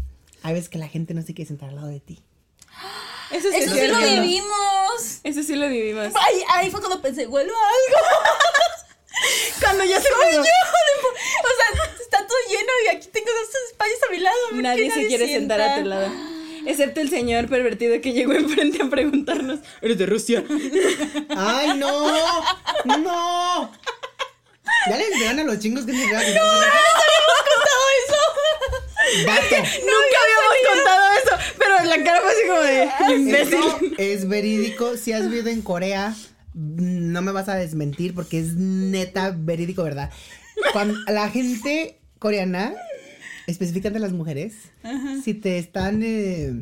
hay veces que la gente no se quiere sentar al lado de ti. Eso sí, Eso es sí lo vivimos. Eso sí lo vivimos. Ay, ahí fue cuando pensé, huelo a algo. Cuando ya se Soy yo. O sea, está todo lleno y aquí tengo dos espacios a mi lado. ¿por qué Nadie se quiere sentar a tu lado. Excepto el señor pervertido que llegó enfrente a preguntarnos. ¿Eres de Rusia? ¡Ay, no! ¡No! Ya les dirán a los chingos que se vean. ¡No! Todo eso. ¡Vato! Nunca habíamos contado eso. Pero la cara fue así como de imbécil. Esto es verídico. Si has vivido en Corea, no me vas a desmentir porque es neta verídico, ¿verdad? Cuando la gente coreana, específicamente las mujeres, si te están eh,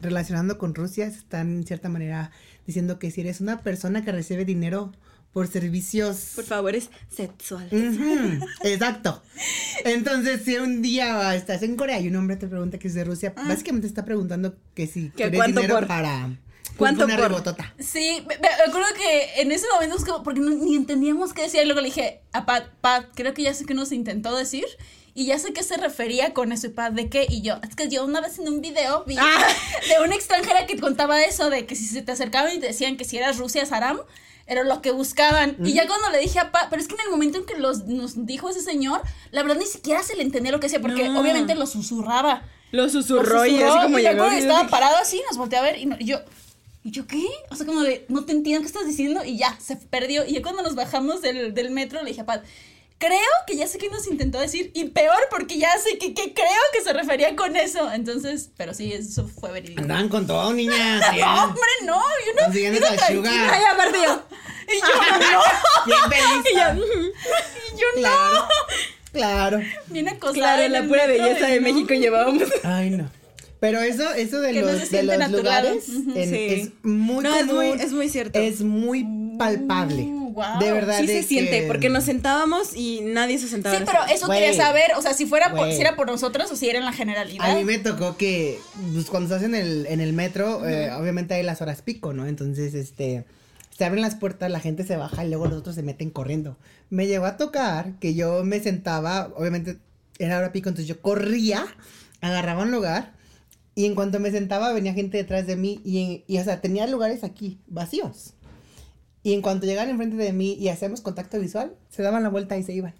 relacionando con Rusia, están en cierta manera diciendo que si eres una persona que recibe dinero por servicios. Por favores sexuales. Ujú, exacto. Entonces, si un día estás en Corea y un hombre te pregunta que es de Rusia, básicamente está preguntando que si ¿Que quieres cuánto dinero por? para ¿Cuánto una por? rebotota. Sí, me, me acuerdo que en ese momento es como, porque no- ni entendíamos qué decía, y luego le dije a Pat, Pat, creo que ya sé qué nos intentó decir, y ya sé qué se refería con eso, y Pat, ¿de qué? Y yo, es que yo una vez en un video vi Ah. de una extranjera que contaba eso, de que si se te acercaban y te decían que si eras Rusia, Saram, era lo que buscaban. Y ya cuando le dije a Pat, pero es que en el momento en que los, nos dijo ese señor, la verdad ni siquiera se le entendía lo que decía, porque No. obviamente lo susurraba. Lo susurró, Lo y así como y llegó. y- estaba parado así, nos volteó a ver y, no- y yo, ¿y yo qué? O sea, como de, no te entiendo qué estás diciendo y ya, se perdió. Y ya cuando nos bajamos del, del metro le dije a Pat, creo que ya sé qué nos intentó decir y peor porque ya sé que, que creo que se refería con eso. Entonces, pero sí, eso fue verídico. Andaban con todo, niñas. No, hombre, no, yo no. Consiguiendo. Ay, aparte yo. Y yo, no, Bien feliz. Y yo, y yo Claro. Claro. no. Bien acosada. claro, en la pura belleza de no. México llevábamos. Ay, no. Pero eso, eso de Que no los, de los lugares Ujú. en- Sí. es muy No, es muy- común, es muy cierto. Es muy palpable. Mm, De verdad. Sí de se siente, que- porque nos sentábamos y nadie se sentaba. Sí, pero eso Güey. quería saber, o sea, si fuera por, si era por nosotros o si era en la generalidad. A mí me tocó que, pues, cuando estás en el, en el metro, eh, obviamente hay las horas pico, ¿no? Entonces, este, se abren las puertas, la gente se baja y luego los otros se meten corriendo. Me llegó a tocar que yo me sentaba, obviamente era hora pico, entonces yo corría, agarraba un lugar y en cuanto me sentaba venía gente detrás de mí y, y o sea, tenía lugares aquí vacíos. Y en cuanto llegaban enfrente de mí y hacíamos contacto visual, se daban la vuelta y se iban.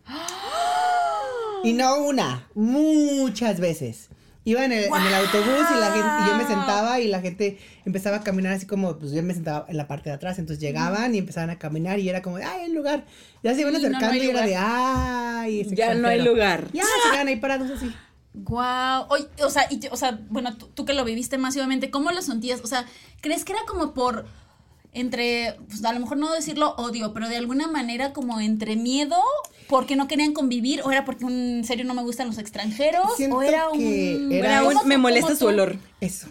Y no una, muchas veces. Iba en el, en el autobús y la gente, y yo me sentaba y la gente empezaba a caminar así como, pues yo me sentaba en la parte de atrás, entonces llegaban y empezaban a caminar y era como, de, ay, hay lugar. Ya se iban Sí, no, no acercando y era lugar. de, ay, ese Ya no hay extranjero". lugar. Ya, se quedan ahí parados así. Wow. Oye, o sea, y, o sea, bueno, tú, tú que lo viviste masivamente, ¿cómo lo sentías? O sea, ¿crees que era como por entre, pues a lo mejor no decirlo odio, pero de alguna manera como entre miedo porque no querían convivir o era porque en serio no me gustan los extranjeros Siento o era un que era Era un- ¿Cómo tú- me molesta su olor. Eso.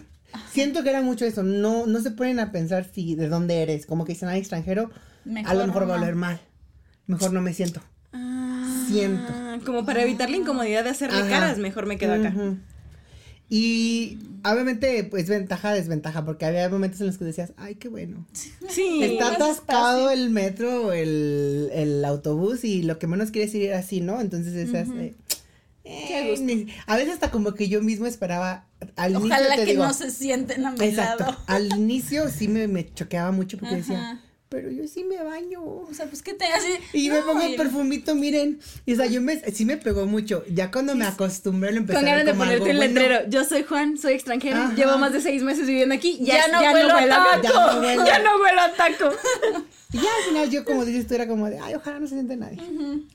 Siento que era mucho eso. No, no se ponen a pensar si de dónde eres. Como que dicen, ay, extranjero, a Mejor lo mejor va a no. oler mal. Mejor no me siento. Ah, Siento. Como para evitar la incomodidad de hacerle Ajá. caras, mejor me quedo acá. Y obviamente, pues ventaja, desventaja, porque había momentos en los que decías, ay, qué bueno. Sí. Está atascado el metro o el, el autobús y lo que menos quieres ir así, ¿no? Entonces esas, eh, Qué gusto. ni- a veces hasta como que yo mismo esperaba al inicio Ojalá te que digo, no se sienten a mi exacto, lado. al inicio sí me, me choqueaba mucho porque decía. Pero yo sí me baño. O sea, pues que te así. Y me pongo y- perfumito, miren. Y o sea, yo me, sí me pegó mucho. Ya cuando me acostumbré lo empecé Con ganas de ponerte bueno. letrero. Yo soy Juan, soy extranjero, Ajá. llevo más de seis meses viviendo aquí. Ya, Ya no ya huelo a huelo taco. Ya no huelo. Ya no huelo a taco. Y ya al final yo como dices tú era como de, ay, ojalá no se siente nadie.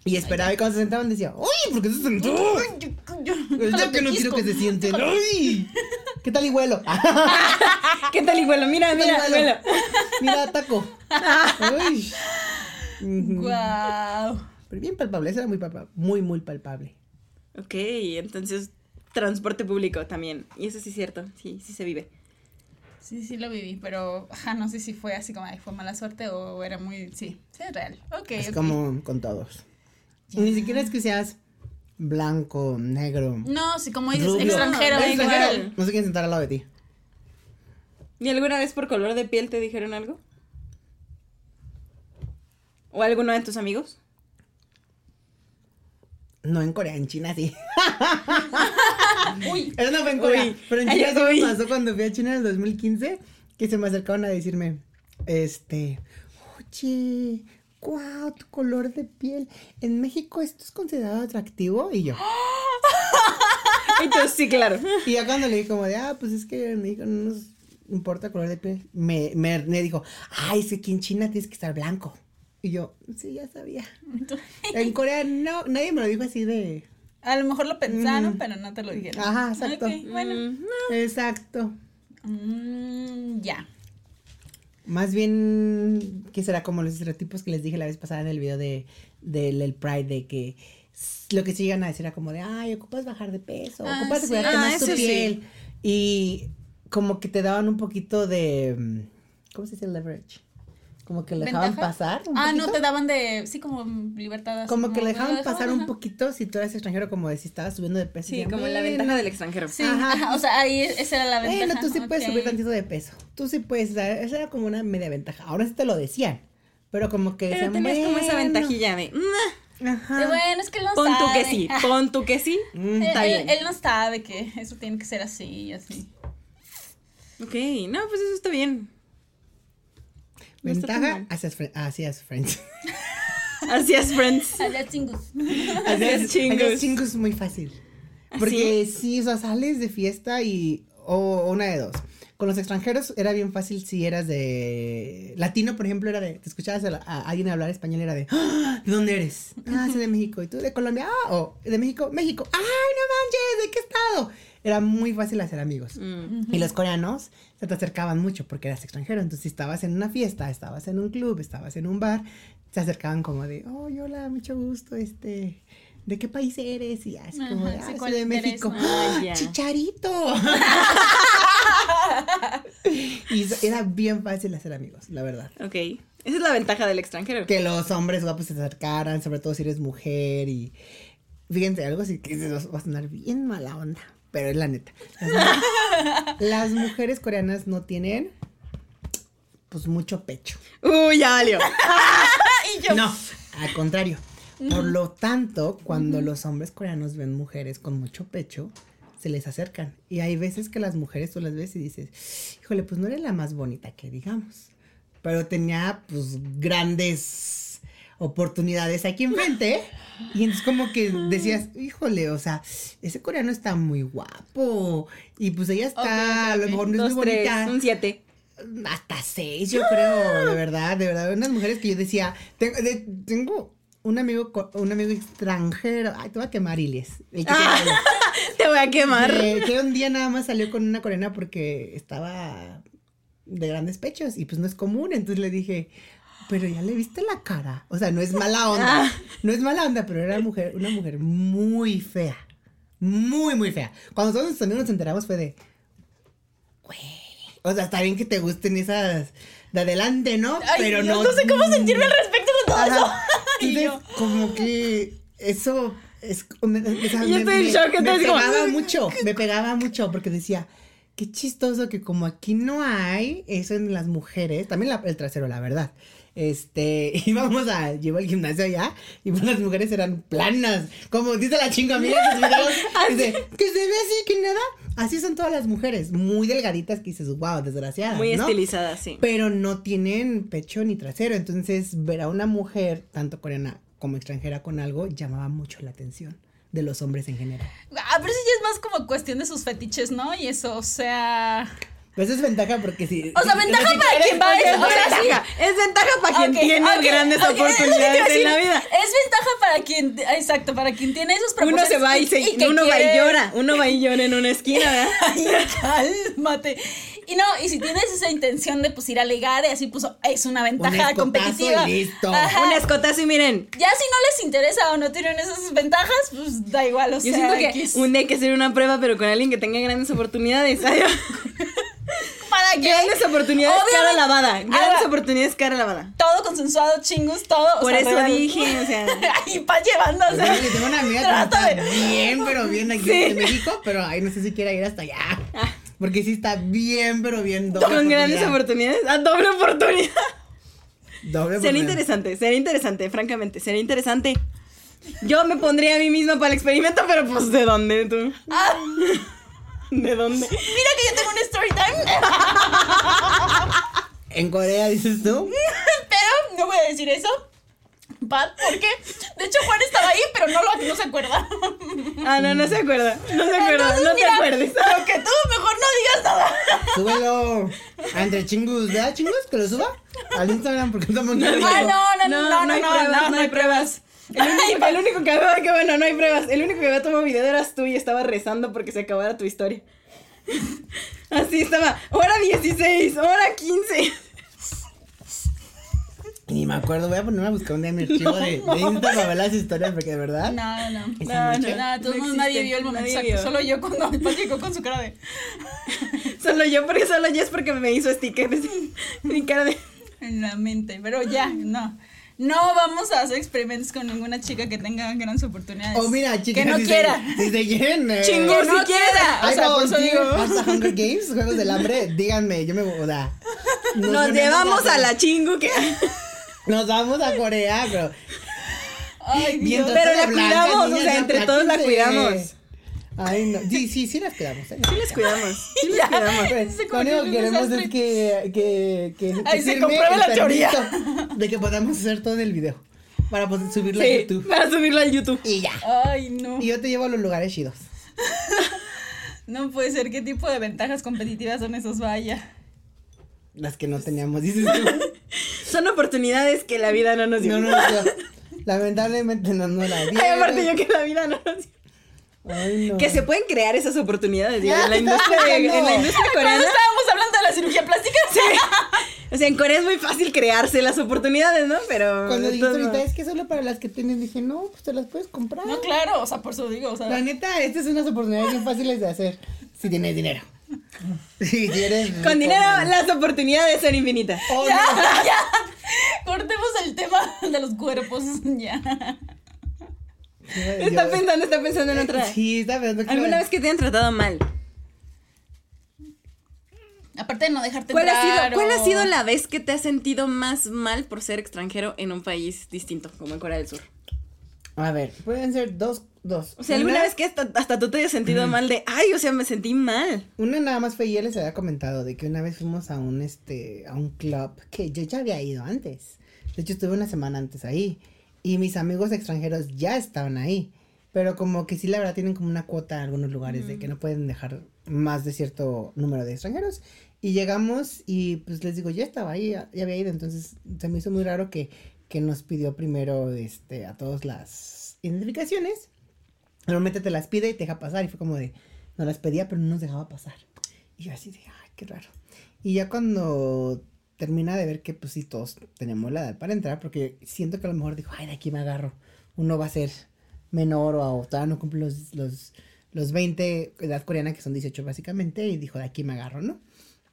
Y esperaba y cuando se sentaban decía, uy, ¿por qué se sentó? Yo- yo- lo que no quiero que se sienten. ¡Ay! ¿Qué tal y huelo? ¿Qué tal y huelo? Mira, ¿Qué tal mira, y huelo. Mira, taco. Uy. Guau. Pero bien palpable, eso era muy palpable, muy, muy palpable. Ok, entonces transporte público también. Y eso sí es cierto, sí, sí se vive. Sí, sí lo viví, pero ajá, no sé si fue así como, ay, fue mala suerte o era muy, sí, sí es real. Ok, Es ok. como con todos. Y ni siquiera es que seas blanco, negro. No, sí, como dices, rubio. extranjero, igual. extranjero, No se quieren sentar al lado de ti. ¿Y alguna vez por color de piel te dijeron algo? ¿O alguno de tus amigos? No en Corea, en China sí. Uy, Eso no fue en Corea. Uy. Pero en Ay, China sí uy. me pasó cuando fui a China en el 2015 que se me acercaron a decirme, este, oye, wow, tu color de piel. En México esto es considerado atractivo. Y yo. Tú, sí, claro. Y ya cuando le dije como de, ah, pues es que en México no nos importa el color de piel, me, me, me dijo, ay, es que aquí en China tienes que estar blanco. Y yo, sí, ya sabía. En Corea no, nadie me lo dijo así de, a lo mejor lo pensaron, Mm. pero no te lo dijeron. Ajá, exacto. Ok, bueno. Mm, exacto. Mm, ya. Más bien, que será como los estereotipos que les dije la vez pasada en el video de, del el Pride, de que lo que se llegan a decir era como de, ay, ocupas bajar de peso, Ah, ocupas sí. cuidarte Ah, más tu sí. piel. Y como que te daban un poquito de, mm, ¿cómo se dice leverage? Como que le dejaban ¿Ventaja? pasar. un Ah, no, te daban de, sí, como libertad. Como que le dejaban ajá, pasar un poquito si tú eras extranjero, como de si estabas subiendo de peso. Sí, decían, como la "Bueno, ventaja del extranjero. Sí, Ajá, ajá, o sea, ahí esa era la ventaja. Bueno, tú sí puedes subir tantito de peso. Tú sí puedes, o sea, esa era como una media ventaja. Ahora sí te lo decían. Pero como que Pero decían, tenías como esa "Bueno". ventajilla de. "Nah, Ajá. De, bueno, es que él no Pon tú sabe. que sí, pon tú que sí. Mm, Él, está él- bien. él no sabe que eso tiene que ser así y así. Ok, no, pues eso está bien. No Ventaja, hacías, fri- hacías friends. Así es, friends. Allá chingus. Hacías chingus. hacías chingus muy fácil. Porque sí, o sea, sales de fiesta y. O o una de dos. Con los extranjeros era bien fácil si eras de. Latino, por ejemplo, era de. Te escuchabas a, la- a alguien hablar español, era de. "Ah, ¿De dónde eres? Ah, soy de México. ¿Y tú de Colombia? Ah, o de México, México. ¡Ay, no manches! ¿De qué estado? Era muy fácil hacer amigos. Mm. Y los coreanos se te acercaban mucho porque eras extranjero. Entonces, si estabas en una fiesta, estabas en un club, estabas en un bar, se acercaban como de, oh, hola, mucho gusto, este, ¿de qué país eres? Y así como de, ah, soy ¿cuál de México. ya. ¡Chicharito! y era bien fácil hacer amigos, la verdad. Ok. Esa es la ventaja del extranjero. Que los hombres guapos se acercaran, sobre todo si eres mujer y... Fíjense, algo así que va a sonar bien mala onda, pero es la neta. Las, mu- las mujeres coreanas no tienen, pues, mucho pecho. Uy, ya valió. y yo. No, al contrario. Por lo tanto, cuando los hombres coreanos ven mujeres con mucho pecho, se les acercan. Y hay veces que las mujeres tú las ves y dices, híjole, pues no eres la más bonita que digamos. Pero tenía, pues, grandes oportunidades aquí enfrente. Y entonces como que decías, híjole, o sea, ese coreano está muy guapo. Y pues ella está, a lo mejor no es Dos, muy tres, bonita un siete. hasta seis, yo creo, de verdad, de verdad. Unas mujeres que yo decía, tengo, de- tengo un amigo, un amigo extranjero. Ay, te voy a quemar, Iles. El que, Ah, Te voy a quemar. que- que un día nada más salió con una coreana porque estaba de grandes pechos y pues no es común. Entonces le dije, pero ya le viste la cara. O sea, no es mala onda. Ah. No es mala onda, pero era mujer, una mujer muy fea. Muy, muy fea. Cuando todos también nos enteramos fue de, güey. O sea, está bien que te gusten esas de adelante, ¿no? Ay, pero Dios, no. no sé cómo sentirme al respecto de todo Ajá. eso. Y Entonces, yo. como que eso es me, o sea, Yo me- estoy en me- shock, me pegaba mucho, me pegaba mucho porque decía, qué chistoso que como aquí no hay eso en las mujeres, también la- el trasero, la verdad. Este, íbamos a, llevo al gimnasio allá y pues las mujeres eran planas, como dice la chinga videos, dice, que se ve así, que nada, así son todas las mujeres, muy delgaditas que dices, wow, desgraciadas, Muy ¿no? estilizada, sí. pero no tienen pecho ni trasero. Entonces, ver a una mujer, tanto coreana como extranjera, con algo, llamaba mucho la atención de los hombres en general. Ah, pero eso ya es más como cuestión de sus fetiches, ¿no? Y eso, o sea. Eso es ventaja porque si. O sea, si- ventaja si para quien va eso, o sea, eres- sí. ventaja. Es ventaja para quien tiene grandes es oportunidades en la vida. Es ventaja para quien, exacto, para quien tiene esos Uno propósitos. se va y, se, uno va y llora. Uno va y llora en una esquina, ¿verdad? Ay, cálmate. Y no, y si tienes esa intención de pues ir a ligar y así, pues es una ventaja escotazo competitiva. y listo. Ajá. Un escotazo y miren. Ya si no les interesa o no tienen esas ventajas, pues da igual, o Yo sea. siento que X. un día hay que hacer una prueba, pero con alguien que tenga grandes oportunidades. Ay, ¿Para qué? grandes oportunidades, cara lavada. Grandes Ahora, oportunidades, cara lavada. Todo consensuado, chingus, todo. o Por sea, eso dije, o sea. Ahí pa' llevando, o sea. Yo tengo una amiga que está bien, pero bien aquí en México, pero ay, no sé si quiera ir hasta allá. Porque sí está bien, pero bien doble Con grandes oportunidad. oportunidades. A doble oportunidad. Doble Sería oportunidad. interesante, sería interesante, francamente, sería interesante. Yo me pondría a mí misma para el experimento, pero pues ¿de dónde tú? Ah, ¿De dónde? mira que yo tengo un story time. En Corea, dices tú. Pero no voy a decir eso. Pat, porque de hecho Juan estaba ahí, pero no, lo, no se acuerda. Ah, no, no se acuerda. No se acuerda, Entonces, no te acuerdes. Lo que tú mejor no digas nada. Súbelo a entre chingus, ¿verdad, chingus? Que lo suba al Instagram porque estamos Ah, no, no, no, no, no, no, no hay pruebas. El único, el único que había, que bueno, no hay pruebas. El único que había tomado video eras tú y estaba rezando porque se acabara tu historia. Así estaba, hora 16, hora 15. Ni me acuerdo, voy a ponerme a buscar un día mi archivo de, de Insta para ver las historias porque de verdad. No, no. No, no. Nada, todos No nadie vio el momento exacto. vio. Solo yo cuando llegó con su cara de. Solo yo, porque solo yo es porque me hizo stickers. Mi cara de. en la mente, pero ya, no. No vamos a hacer experimentos con ninguna chica que tenga grandes oportunidades. O mira, chicas, que no si quiera. Se quieren, eh, Chingo, Que no si quiera. O sea, por eso digo. hasta Hunger Games, Juegos del Hambre, díganme, yo me o sea, Nos ponemos llevamos a- a la chingu que. Nos vamos a Corea, pero Ay, Dios. Pero la cuidamos, o sea, entre todos la cuidamos. Ay, no. Sí, sí, sí las cuidamos. ¿eh? Sí les cuidamos. Sí Ya. cuidamos. Pues, lo único que queremos desastre. es que, que, que, Ay, se compruebe la teoría. De que podamos hacer todo el video. Para poder subirlo a Sí, YouTube. para subirlo al YouTube. Y ya. Ay, no. Y yo te llevo a los lugares chidos. No puede ser. ¿Qué tipo de ventajas competitivas son esos? Vaya. Las que no teníamos, dices tú. Son oportunidades que la vida no nos dio. No, no, no. Lamentablemente no nos la dieron. Ay, aparte yo que la vida no nos dio. Ay, no. Que se pueden crear esas oportunidades, digo, Ya en la industria, de- hablando. en la industria Cuando coreana. estábamos hablando de la cirugía plástica. O sea, en Corea es muy fácil crearse las oportunidades, ¿no? Pero. Cuando dijiste ahorita es que solo para las que tienes, dije, no, pues te las puedes comprar. No, claro, o sea, por eso digo, o sea. La neta, estas son unas oportunidades bien fáciles de hacer. Si tienes dinero. Si quieres. Con dinero las oportunidades son infinitas. Oh, Ya, no. ya. Cortemos el tema de los cuerpos. Ya. Está pensando, está pensando en otra. Sí, está pensando que- ¿Alguna vez que te han tratado mal? Aparte de no dejarte ¿Cuál ha, entrar sido, ¿Cuál ha sido la vez que te has sentido más mal por ser extranjero en un país distinto, como en Corea del Sur? A ver, pueden ser dos, dos. O sea, ¿alguna Una- vez que hasta, hasta tú te hayas sentido mal de, ay, o sea, me sentí mal? Una nada más fue y ya les había comentado de que una vez fuimos a un este a un club que yo ya había ido antes. De hecho estuve una semana antes ahí y mis amigos extranjeros ya estaban ahí, pero como que sí la verdad tienen como una cuota en algunos lugares de que no pueden dejar más de cierto número de extranjeros y llegamos y pues les digo, ya estaba ahí, ya, ya había ido, entonces se me hizo muy raro que que nos pidió primero este a todos las identificaciones. Normalmente te las pide y te deja pasar. Y fue como de, nos las pedía, pero no nos dejaba pasar. Y yo así de, ay, qué raro. Y ya cuando termina de ver que pues sí, todos tenemos la edad para entrar, porque siento que a lo mejor dijo, ay, de aquí me agarro. Uno va a ser menor o, o todavía no cumple los, los, los 20, edad coreana, que son 18 básicamente, y dijo, de aquí me agarro, ¿no?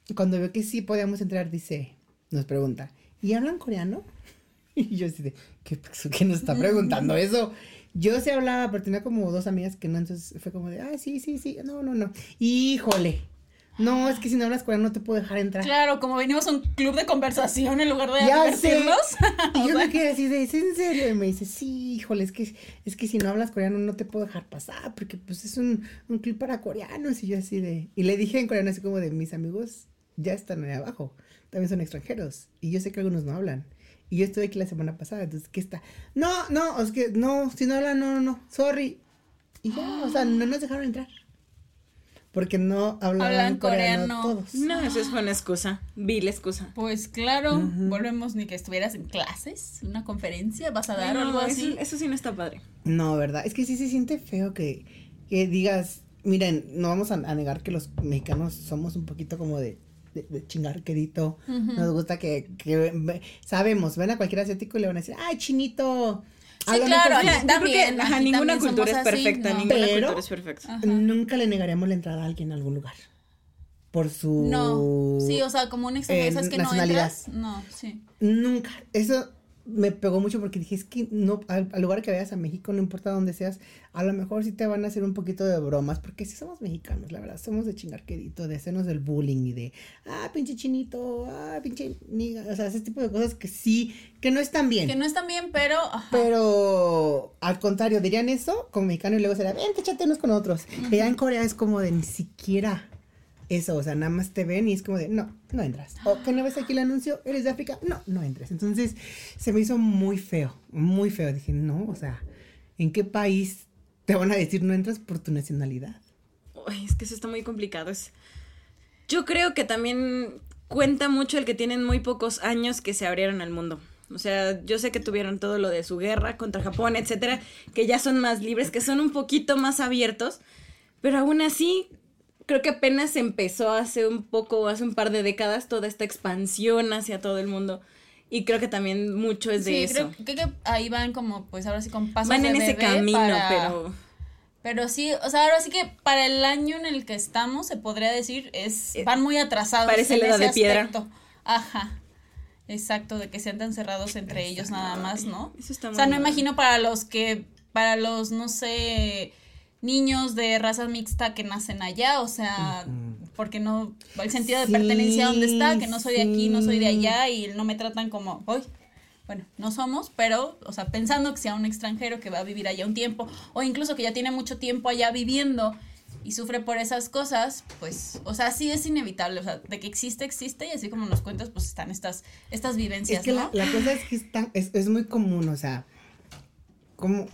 Y cuando veo que sí podíamos entrar, dice, nos pregunta, ¿y hablan coreano? Y yo así de, ¿qué, qué nos está preguntando eso? Yo sí hablaba, pero tenía como dos amigas que no, entonces fue como de, ah, sí, sí, sí, no, no, no. Híjole. No, es que si no hablas coreano no te puedo dejar entrar. Claro, como venimos a un club de conversación en lugar de Ya sé. divertirnos. Y yo sea, me quedé así de, ¿es en serio? Y me dice, sí, híjole, es que, es que si no hablas coreano no te puedo dejar pasar, porque pues es un, un club para coreanos. Y yo así de, y le dije en coreano así como de, mis amigos ya están ahí abajo, también son extranjeros, y yo sé que algunos no hablan. Y yo estuve aquí la semana pasada, entonces, ¿qué está? No, no, es que, no, si no hablan, no, no, no, sorry. Y ya, o sea, no nos dejaron entrar. Porque no hablaban Hablan coreano, coreano. todos. No, eso es una excusa, vil excusa. Pues claro, volvemos ni que estuvieras en clases, una conferencia, vas a dar No, algo así. eso sí no está padre. No, ¿verdad? Es que sí se siente feo que, que digas, miren, no vamos a, a negar que los mexicanos somos un poquito como de, de, de chingar quedito. Nos gusta que, que sabemos, ven a cualquier asiático y le van a decir, ay, chinito. A Sí, lo claro, mejor ya, Yo creo que También, ajá, ninguna también cultura es somos así, perfecta, ¿no? ninguna Pero- cultura es perfecta. Ajá. nunca le negaríamos la entrada a alguien a algún lugar. Por su... No, sí, o sea, como un extranjero, eh, ¿sabes que no nacionalidad. entras? No, sí. Nunca. Eso me pegó mucho porque dije, es que no, al, al lugar que vayas a México, no importa dónde seas, a lo mejor sí te van a hacer un poquito de bromas, porque sí somos mexicanos, la verdad, somos de chingarquedito, de hacernos del bullying y de, ah, pinche chinito, ah, pinche niga, o sea, ese tipo de cosas que sí, que no están bien. Que no están bien, pero. ajá. Pero al contrario, dirían eso como mexicano y luego será, ven, échate unos con otros. Y allá en Corea es como de ni siquiera eso, o sea, nada más te ven y es como de, no, no entras. O que no ves aquí el anuncio, eres de África, no, no entres. Entonces se me hizo muy feo, muy feo. Dije, no, o sea, ¿en qué país te van a decir no entras por tu nacionalidad? Uy, es que eso está muy complicado. Es... Yo creo que también cuenta mucho el que tienen muy pocos años que se abrieron al mundo. O sea, yo sé que tuvieron todo lo de su guerra contra Japón, etcétera, que ya son más libres, que son un poquito más abiertos, pero aún así creo que apenas empezó hace un poco, hace un par de décadas, toda esta expansión hacia todo el mundo. Y creo que también mucho es de sí, eso. creo, creo que ahí van como, pues ahora sí con pasos Van de en ese bebé camino, para- pero Pero sí, o sea, ahora sí que para el año en el que estamos, se podría decir, es Eh, van muy atrasados. parece en la edad de piedra. aspecto. Ajá. Exacto, de que sean tan cerrados entre ellos nada más, ¿no? Eso está O muy sea, no mal. imagino para los que, para los, no sé, niños de raza mixta que nacen allá, o sea, porque no, el sentido de Sí, pertenencia a dónde está, que no soy de aquí, no soy de allá y no me tratan como, hoy. Bueno, no somos, pero, o sea, pensando que sea un extranjero que va a vivir allá un tiempo, o incluso que ya tiene mucho tiempo allá viviendo y sufre por esas cosas, pues, o sea, sí es inevitable, o sea, de que existe, existe, y así como nos cuentas, pues están estas, estas vivencias, Es que ¿no? la, la cosa es que es, tan- es, es muy común, o sea, como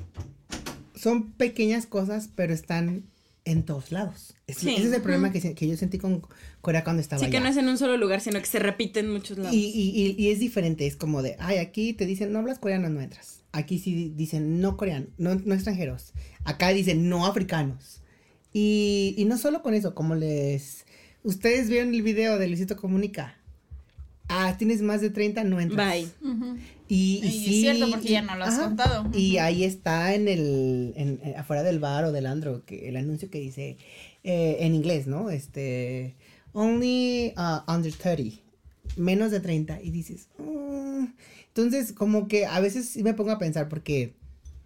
son pequeñas cosas, pero están en todos lados. Es- Sí. Ese es el problema que, se- que yo sentí con Corea cuando estaba Sí, que allá. no es en un solo lugar, sino que se repite en muchos lados. y, y, y, y es diferente, es como de, ay, aquí te dicen, no hablas coreano, no entras. Aquí sí dicen, no coreano, no, no extranjeros. Acá dicen, no africanos. Y, y no solo con eso, como les... Ustedes vieron el video de Luisito Comunica. Ah, tienes más de 30, no entras. Bye. Y, y Y es cierto, porque y- ya no lo has contado. Y ahí está en el, en, en- afuera del bar o del andro, que el anuncio que dice, eh, en inglés, ¿no? Este, only uh, under 30, menos de 30. Y dices, "Mm". entonces como que a veces sí me pongo a pensar porque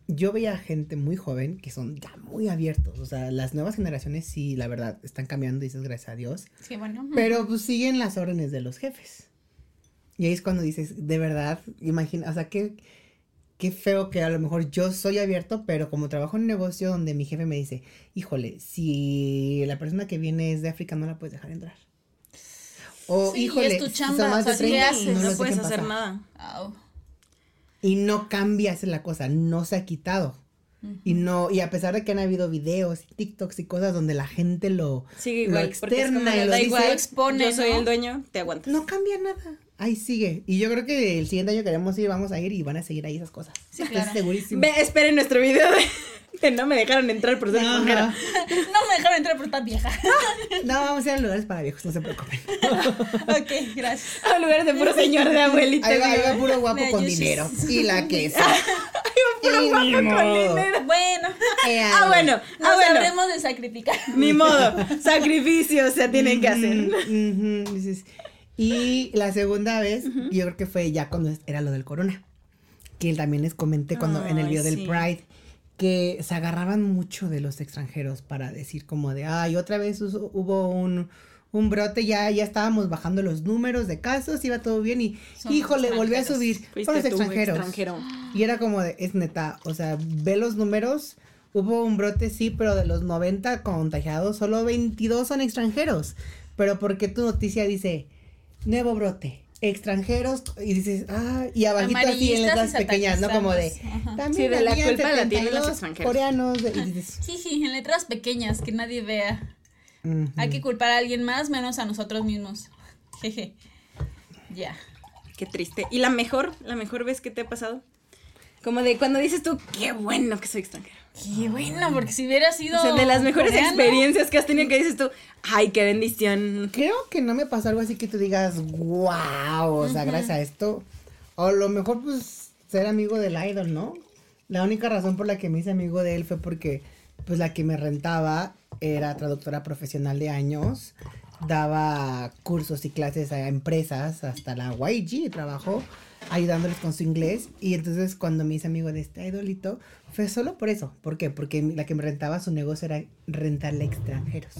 yo veía gente muy joven que son ya muy abiertos, o sea, las nuevas generaciones sí, la verdad, están cambiando, dices, gracias a Dios. Sí, bueno. Pero pues siguen las órdenes de los jefes. Y ahí es cuando dices, de verdad, imagina, o sea, qué, qué feo que a lo mejor yo soy abierto, pero como trabajo en un negocio donde mi jefe me dice, híjole, si la persona que viene es de África, no la puedes dejar entrar. O, Sí, y híjole, es tu si chamba, son más o sea, de ¿sí le 30, haces? no puedes hacer nada. Y no cambia esa es la cosa, no se ha quitado. Y no, y a pesar de que han habido videos, TikToks y cosas donde la gente lo, Sigue igual, externa y lo da dice, igual, expone, yo soy ¿no? el dueño, te aguantas. no cambia nada. Ahí sigue. Y yo creo que el siguiente año queremos ir, vamos a ir y van a seguir ahí esas cosas. Sí, Estoy claro. segurísimo. Ve, esperen nuestro video de, de no me dejaron entrar por ser Ajá. extranjera. No me dejaron entrar por estar vieja. No, vamos a ir a lugares para viejos, no se preocupen. ok, gracias. A lugares de puro señor de abuelita. Ahí va, ahí va puro guapo Me con dinero. Y la queso. Puro Y guapo ni con dinero. Bueno, Eh, Ah, bueno, nos ah, bueno. sabremos de sacrificar. Ni modo. Sacrificios se tienen que hacer. Dices, Y la segunda vez, yo creo que fue ya cuando era lo del corona. Que también les comenté cuando en el video del sí. Pride. Que se agarraban mucho de los extranjeros para decir como de, ay, otra vez hubo- un, un brote, ya, ya estábamos bajando los números de casos, iba todo bien y, Son híjole, volvió a subir. Fueron los extranjeros. extranjero. Y era como de, es neta, o sea, ve los números, hubo un brote, sí, pero de los 90 contagiados, solo 22 son extranjeros. Pero porque tu noticia dice, nuevo brote, extranjeros, y dices, ah, y abajito así en letras pequeñas, ¿no? Como de. Ajá. también Sí, de la culpa la tienen los 72 extranjeros. coreanos, de- y dices, Jiji, en letras pequeñas que nadie vea. Hay que culpar a alguien más menos a nosotros mismos. Jeje. Ya. Qué triste. ¿Y la mejor, la mejor vez que te ha pasado? Como de cuando dices tú, qué bueno que soy extranjero. Qué bueno, porque si hubiera sido. O sea, de las mejores coreano, experiencias que has tenido que dices tú, ay, qué bendición. Creo que no me pasó algo así que tú digas, wow, o sea, gracias a esto. O a lo mejor, pues, ser amigo del idol, ¿no? La única razón por la que me hice amigo de él fue porque, pues, la que me rentaba era traductora profesional de años. Daba cursos y clases a empresas, hasta la YG trabajó ayudándoles con su inglés. Y entonces, cuando me hice amigo de este idolito, fue solo por eso. ¿Por qué? Porque la que me rentaba su negocio era rentarle a extranjeros.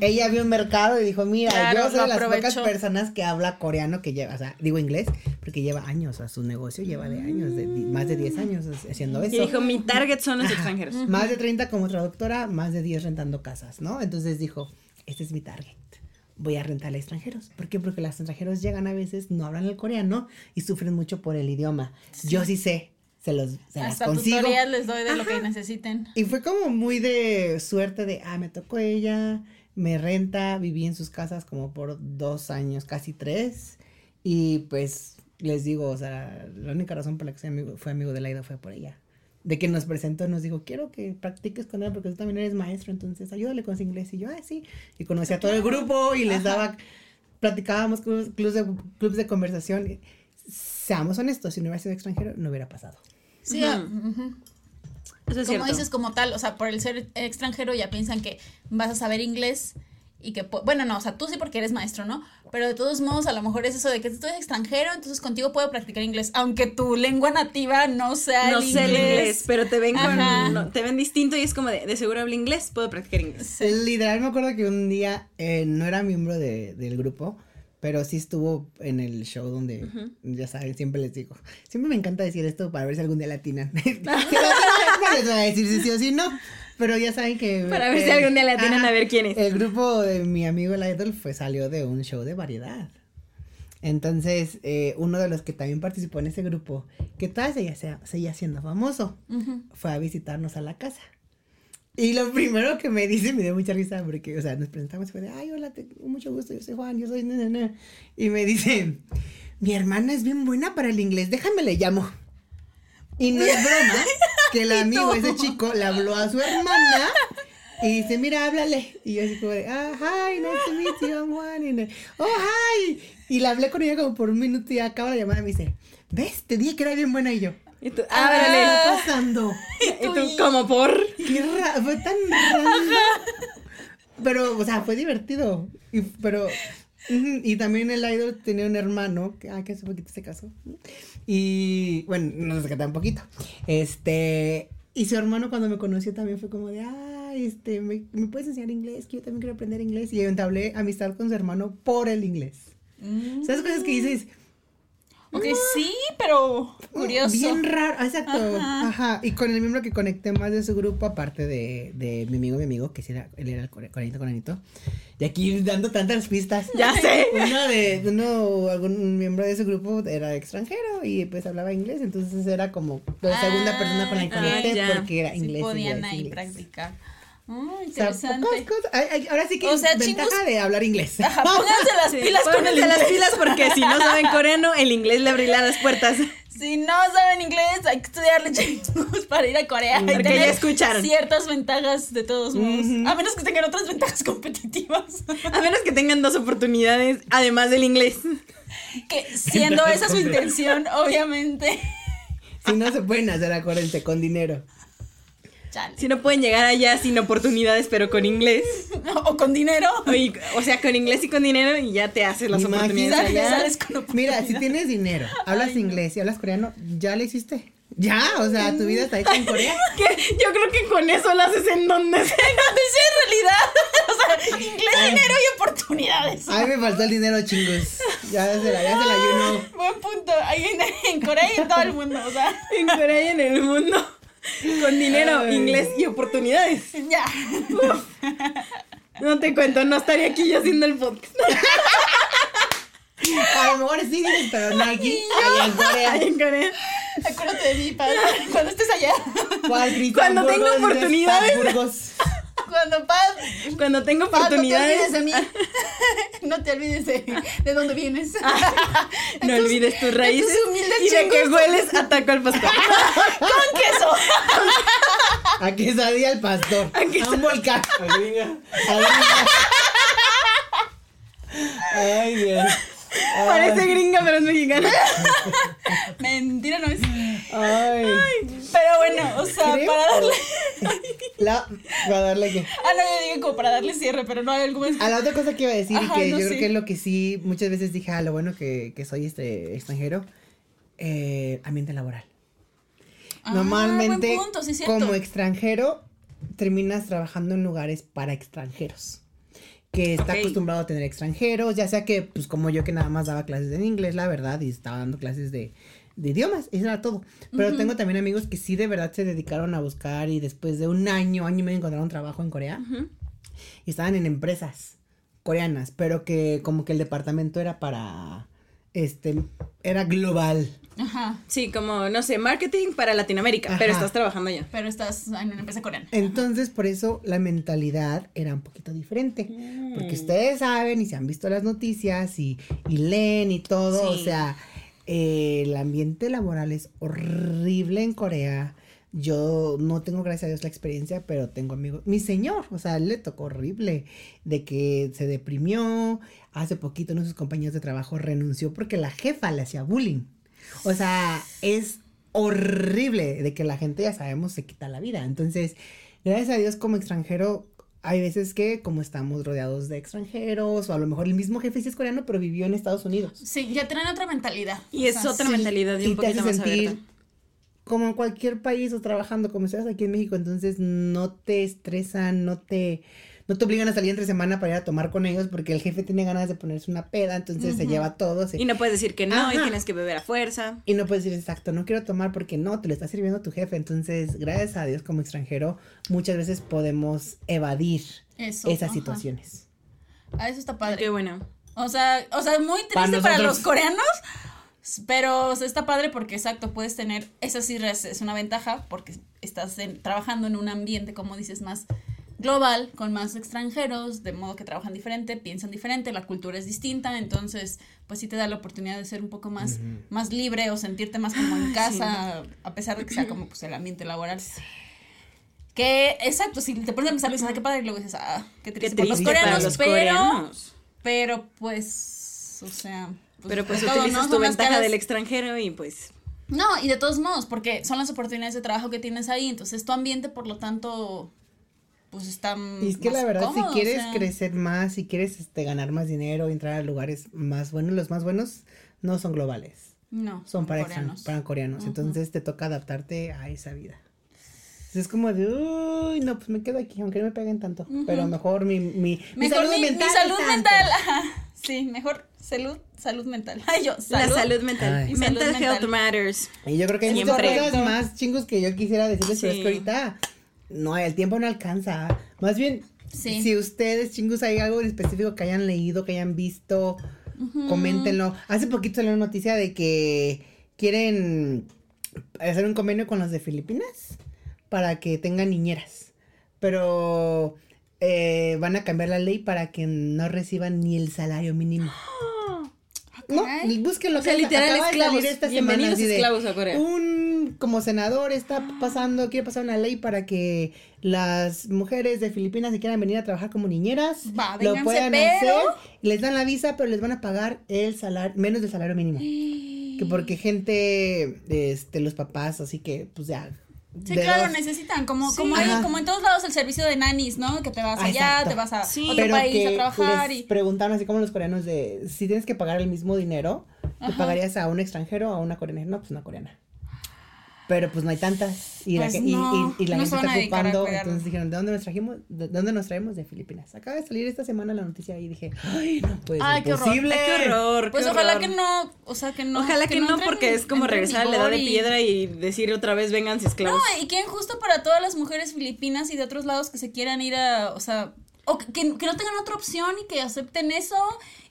Ella vio un mercado y dijo, mira, Claro, yo soy de las pocas personas que habla coreano que lleva, o sea, digo inglés, porque lleva años, o sea, su negocio lleva de años, de, di- más de 10 años haciendo eso. Y dijo, mi target son los Ajá. extranjeros. Más de 30 como traductora, más de 10 rentando casas, ¿no? Entonces dijo, este es mi target. Voy a rentarle a extranjeros. ¿Por qué? Porque los extranjeros llegan a veces, no hablan el coreano y sufren mucho por el idioma. Yo sí sé, se los se las Hasta consigo. tutorial les doy de lo que necesiten. Y fue como muy de suerte de, ah, me tocó ella, me renta, viví en sus casas como por dos años, casi tres. Y pues les digo, o sea, la única razón por la que fue amigo de Laida fue por ella. De que nos presentó, nos dijo, quiero que practiques con él porque tú también eres maestro, entonces ayúdale con su inglés. Y yo, ah, sí. Y conocí a todo el grupo y les daba, platicábamos clubs, clubs de, clubs de conversación. Seamos honestos, si no hubiera sido extranjero, no hubiera pasado. Sí, ah. Eso es como cierto. dices como tal, o sea, por el ser extranjero ya piensan que vas a saber inglés y que, bueno, no, o sea, tú sí porque eres maestro, ¿no? Pero de todos modos, a lo mejor es eso de que tú eres extranjero, entonces contigo puedo practicar inglés, aunque tu lengua nativa no sea No el sé el inglés, pero te ven con, no, te ven distinto y es como de, de seguro hablo inglés, puedo practicar inglés. Sí. Literal, me acuerdo que un día eh, no era miembro de- del grupo, pero sí estuvo en el show donde, ya saben, siempre les digo, siempre me encanta decir esto para ver si algún día latinan. Si les voy a decir si sí o si no, pero ya saben que... Para ver si algún día ajá, a ver quién es. El grupo de mi amigo el Idol fue, salió de un show de variedad. Entonces, eh, uno de los que también participó en ese grupo, que todavía seguía, sea- seguía siendo famoso, fue a visitarnos a la casa. Y lo primero que me dice, me dio mucha risa porque, o sea, nos presentamos y fue de, ay, hola, te, mucho gusto, yo soy Juan, yo soy... na, na, na". Y me dice, mi hermana es bien buena para el inglés, déjame le llamo. Y no es broma, que el amigo, ese chico, le habló a su hermana y dice, mira, háblale. Y yo así como de, ah, hi, nice to meet you, I'm Juan. Y le, oh, hi. Y le hablé con ella como por un minuto y acaba la llamada y me dice, ¿ves? Te dije que era bien buena y yo. Y tú, ¿Qué ábrale. está pasando? Y tú, como por. Qué ra- fue tan random. Pero, o sea, fue divertido. Y, pero, y también el idol tenía un hermano, que, ah, que hace poquito se casó. Y, bueno, no sé qué tan poquito. Este, y su hermano cuando me conoció también fue como de, ah, este, ¿me, me puedes enseñar inglés? Que yo también quiero aprender inglés. Y entablé amistad con su hermano por el inglés. Mm. ¿Sabes cosas que dices? Ok, sí, pero curioso. Bien raro, exacto. Ajá. Ajá. Y con el miembro que conecté más de su grupo, aparte de, de mi amigo, mi amigo, que sí era, él era el coreanito, coreanito. Y aquí dando tantas pistas. Ya sé. Uno de, uno, algún miembro de ese grupo era extranjero y pues hablaba inglés, entonces era como la segunda persona con la que Ah, conecté porque era Sí inglés. y podían ahí inglés. O sea, interesante. Ay, ay, ahora sí que O sea, ventaja chingos- de hablar inglés. Ajá, pónganse las Sí, pilas con el pónganse las pilas porque si no saben coreano, el inglés le abrirá las puertas. Si no saben inglés, hay que estudiarle chingos para ir a Corea. y Porque tener ya escucharon. Ciertas ventajas de todos modos. A menos que tengan otras ventajas competitivas. A menos que tengan dos oportunidades, además del inglés. que siendo esa su intención, obviamente. Si no se pueden hacer, acuérdense, con dinero. Chale. Si no pueden llegar allá sin oportunidades, pero con inglés. O con dinero. O, y- o sea, con inglés y con dinero y ya te haces las oportunidades allá. Sales con Mira, si tienes dinero, hablas Ay, no. inglés y hablas coreano, ya lo hiciste. Ya, o sea, tu vida está hecha en Corea. Que yo creo que con eso lo haces en donde sea. Donde sea en realidad. O sea, inglés, dinero y oportunidades. A mí me faltó el dinero, chingos. Ya se la, ya se la ayuno. Buen punto. Ahí en, en Corea y en todo el mundo. O sea, En Corea y en el mundo. Con dinero, Ay. inglés y oportunidades. ya. No te cuento, no estaría aquí yo haciendo el podcast. A lo mejor sí, pero no aquí, allá en Corea. Ahí en Corea. Acuérdate de mí, padre. Cuando estés allá. ¿Cuál, Cristian Cuando Burgos? oportunidades. Cuando paz. Cuando tengo Paz, no te oportunidades, olvides de mí. No te olvides de, de dónde vienes. no olvides tus raíces humildes y de que hueles a taco al pastor. Con queso. A quesadilla al pastor. A, un volcán. A gringa. Ay, Dios. Parece gringa, pero es mexicana. Mentira, no es. Ay. Pero bueno, o sea, Creo- para darle. La, para darle que. Ah, no, yo digo como para darle cierre, pero no hay más. A la otra cosa que iba a decir y Ajá, que no yo creo que es lo que sí muchas veces dije, ah, lo bueno que, que soy este extranjero, eh, ambiente laboral. Ah, Normalmente, punto, sí, como extranjero, terminas trabajando en lugares para extranjeros. Que está acostumbrado a tener extranjeros, ya sea que, pues como yo que nada más daba clases en inglés, la verdad, y estaba dando clases de, de idiomas, eso era todo. Pero tengo también amigos que sí de verdad se dedicaron a buscar y después de un año, año y medio encontraron trabajo en Corea y estaban en empresas coreanas, pero que como que el departamento era para, este, era global. Ajá. Sí, como, no sé, marketing para Latinoamérica, pero estás trabajando allá. Pero estás en una empresa coreana. Entonces, por eso la mentalidad era un poquito diferente. Mm. Porque ustedes saben y se han visto las noticias y, y leen y todo. O sea, eh, el ambiente laboral es horrible en Corea. Yo no tengo, gracias a Dios, la experiencia, pero tengo amigos. Mi señor, o sea, él le tocó horrible. De que se deprimió. Hace poquito uno de sus compañeros de trabajo renunció porque la jefa le hacía bullying. O sea, es horrible de que la gente, ya sabemos, se quita la vida. Entonces, gracias a Dios como extranjero, hay veces que como estamos rodeados de extranjeros o a lo mejor el mismo jefe sí es coreano pero vivió en Estados Unidos. Sí, ya tienen otra mentalidad. Y es otra Sí, mentalidad y un te hace más sentir abierta. como en cualquier país o trabajando como estás aquí en México, entonces no te estresan, no te no te obligan a salir entre semana para ir a tomar con ellos porque el jefe tiene ganas de ponerse una peda, entonces se lleva a todos. Y no puedes decir que no, y tienes que beber a fuerza. Y no puedes decir exacto, no quiero tomar porque no, te lo está sirviendo tu jefe. Entonces, gracias a Dios como extranjero, muchas veces podemos evadir Eso. esas ajá. situaciones. Ah, eso está padre. Qué bueno. O sea, o sea, muy triste para, los coreanos, pero o sea, está padre porque exacto, puedes tener, esa sí es, es una ventaja porque estás en- trabajando en un ambiente, como dices, más global, con más extranjeros, de modo que trabajan diferente, piensan diferente, la cultura es distinta, entonces pues sí te da la oportunidad de ser un poco más, más libre o sentirte más como en casa, a pesar de que sea como pues el ambiente laboral. Que, exacto, si te pones a pensar, dices, ah, qué padre, y luego dices, ah, qué Qué triste, por triste los coreanos, los pero... coreanos. Pero pues, o sea. Pero pues de todo, utilizas ¿no? tu ventaja caras- del extranjero y pues No, y de todos modos, porque son las oportunidades de trabajo que tienes ahí, entonces tu ambiente, por lo tanto, pues está Y es que más la verdad, cómodo, o si quieres sea, crecer más, si quieres este, ganar más dinero, entrar a lugares más buenos, los más buenos no son globales, No, son para, extran- coreanos. para coreanos. Ujú. Entonces te toca adaptarte a esa vida. Entonces es como de, uy, no, pues me quedo aquí, aunque no me peguen tanto. Pero mejor mi, mi, mi Mejor salud mi, mental. mi salud mental. Sí, mejor salud, salud mental. Ay, yo, salud. la salud mental. Ay. Mental Salud health mental. matters. Y yo creo que hay muchas Siempre. cosas más chingos que yo quisiera decirles, pero es Sí. que ahorita no, el tiempo no alcanza. Más bien, Sí. si ustedes, chingos, hay algo en específico que hayan leído, que hayan visto, coméntenlo. Hace poquito salió una noticia de que quieren hacer un convenio con los de Filipinas para que tengan niñeras. Pero eh, van a cambiar la ley para que no reciban ni el salario mínimo. No, caray. búsquenlo. O sea, que literal, acaba de esclavos. salir esta Bienvenidos semana, así de, esclavos a Corea. Un como senador está pasando, quiere pasar una ley para que las mujeres de Filipinas que quieran venir a trabajar como niñeras Va, lo vénganse, puedan pero- hacer. Les dan la visa, pero les van a pagar el salario, menos del salario mínimo. Que porque gente, este, los papás, así que, pues ya. Sí, de claro, dos- necesitan, como, Sí. como, hay, Ajá. como en todos lados el servicio de nannies, ¿no? Que te vas Ah, allá, exacto. te vas a Sí. otro pero país que a trabajar les y... preguntaron así como los coreanos de si tienes que pagar el mismo dinero, ¿le Ajá. pagarías a un extranjero o a una coreana? No, pues una coreana. Pero pues no hay tantas. Y, Pues la, que- y- no, y, y la no gente está ocupando. Entonces dijeron, ¿de dónde nos trajimos? ¿De dónde nos traemos? De Filipinas. Acaba de salir esta semana la noticia y dije, ay, no puede Ay, ser qué horror. posible. Ay, qué horror. Pues qué ojalá horror. que no, o sea, que no. Ojalá que, no, entren- porque es como regresar a la edad de piedra y decir otra vez vengan esclavos. No, y qué injusto para todas las mujeres filipinas y de otros lados que se quieran ir a, o sea, o que, que no tengan otra opción y que acepten eso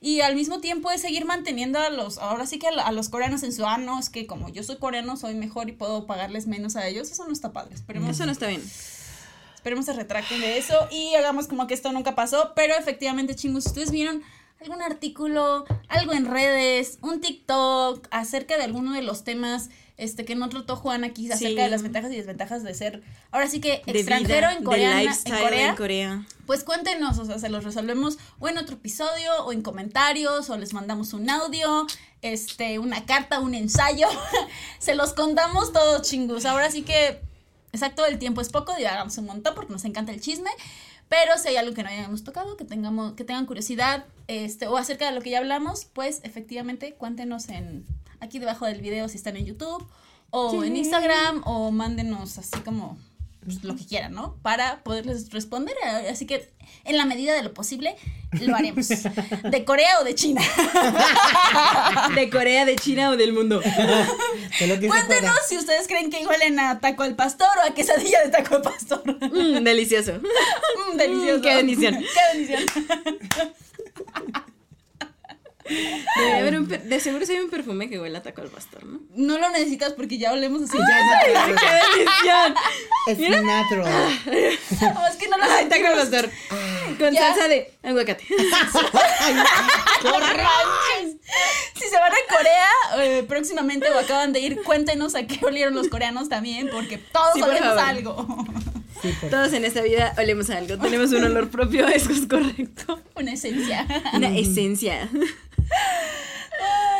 y al mismo tiempo es seguir manteniendo a los, ahora sí que a los coreanos en su, ah, no, es que como yo soy coreano soy mejor y puedo pagarles menos a ellos, eso no está padre, esperemos, Eso no está bien. esperemos se retracten de eso y hagamos como que esto nunca pasó, pero efectivamente chingos, ustedes vieron algún artículo, algo en redes, un TikTok acerca de alguno de los temas este que no trató Juan aquí acerca Sí. de las ventajas y desventajas de ser ahora sí que De extranjero vida, en de Corea, en Corea, en Corea. pues cuéntenos, o sea, se los resolvemos o en otro episodio o en comentarios o les mandamos un audio, este, una carta, un ensayo, se los contamos todos chingus. Ahora sí que exacto, el tiempo es poco, hagamos un montón porque nos encanta el chisme. Pero si hay algo que no hayamos tocado, que tengamos, que tengan curiosidad, este, o acerca de lo que ya hablamos, pues efectivamente cuéntenos en aquí debajo del video si están en YouTube o en Instagram o mándenos así como lo que quieran, ¿no? Para poderles responder. eh, Así que en la medida de lo posible lo haremos. De Corea o de China. De Corea, de China o del mundo. De lo que se pueda. Cuéntenos si ustedes creen que huelen a taco al pastor o a quesadilla de taco al pastor. Mm, delicioso. Mm, delicioso. Mm, qué bendición. Qué bendición. Debe haber un per- de seguro sí hay un perfume que huele a taco al pastor, ¿no? No lo necesitas porque ya olemos así. Ya es ¡Qué natural. bendición! Es natural. No, es que no lo Ay, taco al pastor. Con Ya. salsa de aguacate. Manches. Si se van a Corea eh, próximamente o acaban de ir, cuéntenos a qué olieron los coreanos también, porque todos Sí, olemos algo. Sí, Todos en esta vida olemos a algo. Tenemos un olor propio, eso es correcto. Una esencia. Una esencia.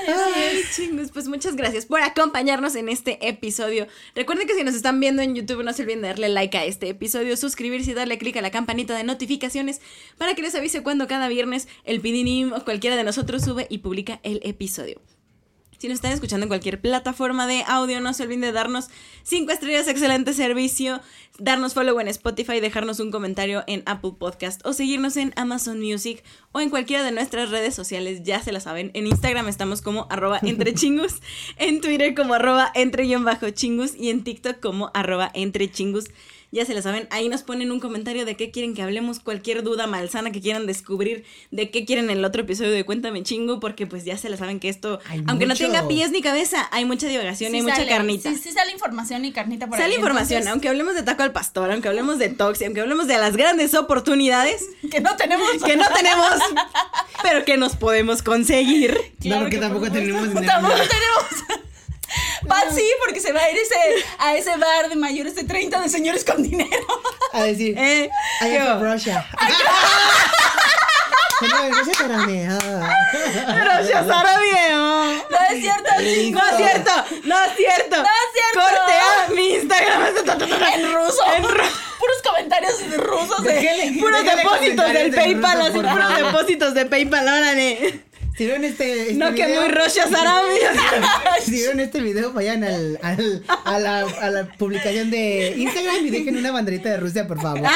Ay, chingus, pues muchas gracias por acompañarnos en este episodio. Recuerden que si nos están viendo en YouTube, no se olviden de darle like a este episodio, suscribirse y darle click a la campanita de notificaciones para que les avise cuando cada viernes el Pidinim o cualquiera de nosotros sube y publica el episodio. Si nos están escuchando en cualquier plataforma de audio, no se olviden de darnos 5 estrellas, excelente servicio, darnos follow en Spotify, dejarnos un comentario en Apple Podcast o seguirnos en Amazon Music o en cualquiera de nuestras redes sociales, ya se la saben. En Instagram estamos como arroba entre chingus, en Twitter como arroba entre bajo chingus y en TikTok como arroba entre chingus. Ya se la saben, ahí nos ponen un comentario de qué quieren que hablemos, cualquier duda malsana que quieran descubrir, de qué quieren en el otro episodio de Cuéntame Chingo, porque pues ya se la saben que esto, Hay aunque no tenga pies ni cabeza, hay mucha divagación y hay Sí mucha carnita. Sí, sí sale información y carnita por Sale ahí. información, entonces, aunque hablemos de taco al pastor, aunque hablemos de Toxi, aunque hablemos de las grandes oportunidades Que no tenemos. que no tenemos, pero que nos podemos conseguir. Claro no, porque que tampoco tenemos dinero. Tampoco tenemos. Va sí, porque se va a ir ese, a ese bar de mayores de 30 de señores con dinero. A decir, Eh, I am from Russia. Ya Sara viejo. No es cierto, chicos. No es cierto, no es cierto. No es cierto. Corte a mi Instagram. En ruso. En Puros comentarios de rusos. de- Déjale- Puros déjale depósitos del en PayPal, así, puros depósitos de PayPal, órale. Si vieron este, este No que video, muy Rocha Sarami. Si vieron este video, vayan al, al- a, la, a la publicación de Instagram y dejen una banderita de Rusia, por favor.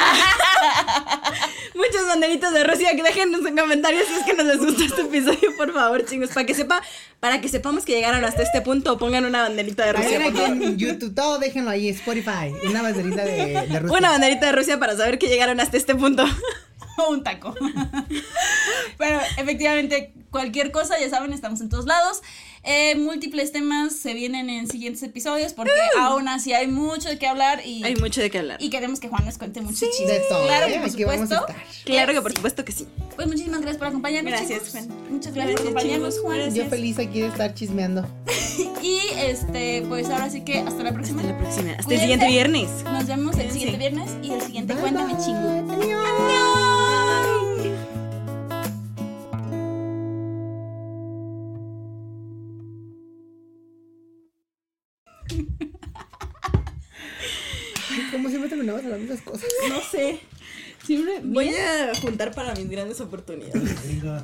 Muchos banderitos de Rusia que déjenos en comentarios si es que nos les gustó este episodio, por favor, chingos, para que sepa, para que sepamos que llegaron hasta este punto, pongan una banderita de Rusia. Por favor. en YouTube, todo déjenlo ahí, Spotify, una banderita de, de Rusia. Una banderita de Rusia para saber que llegaron hasta este punto. un taco. Pero efectivamente, cualquier cosa, ya saben, estamos en todos lados. Eh, múltiples temas se vienen en siguientes episodios porque aún así hay mucho de qué hablar y, Hay mucho de qué hablar. y queremos que Juan nos cuente mucho chisme. De todo, Claro ¿eh? que por Aquí vamos a supuesto. Claro que por Sí. supuesto que sí. Pues muchísimas gracias por acompañarnos. Gracias, chicos. Juan. Muchas gracias, por acompañarnos, chicos. Juan. Gracias. Yo feliz aquí de estar chismeando. Y este, pues ahora sí que hasta la próxima. Hasta la próxima. Hasta el siguiente viernes. Nos vemos el siguiente viernes y el siguiente Bye, Cuéntame bye. chingo. Adiós. Terminamos hablando de esas cosas? No sé. Siempre voy a juntar para mis grandes oportunidades. Digo,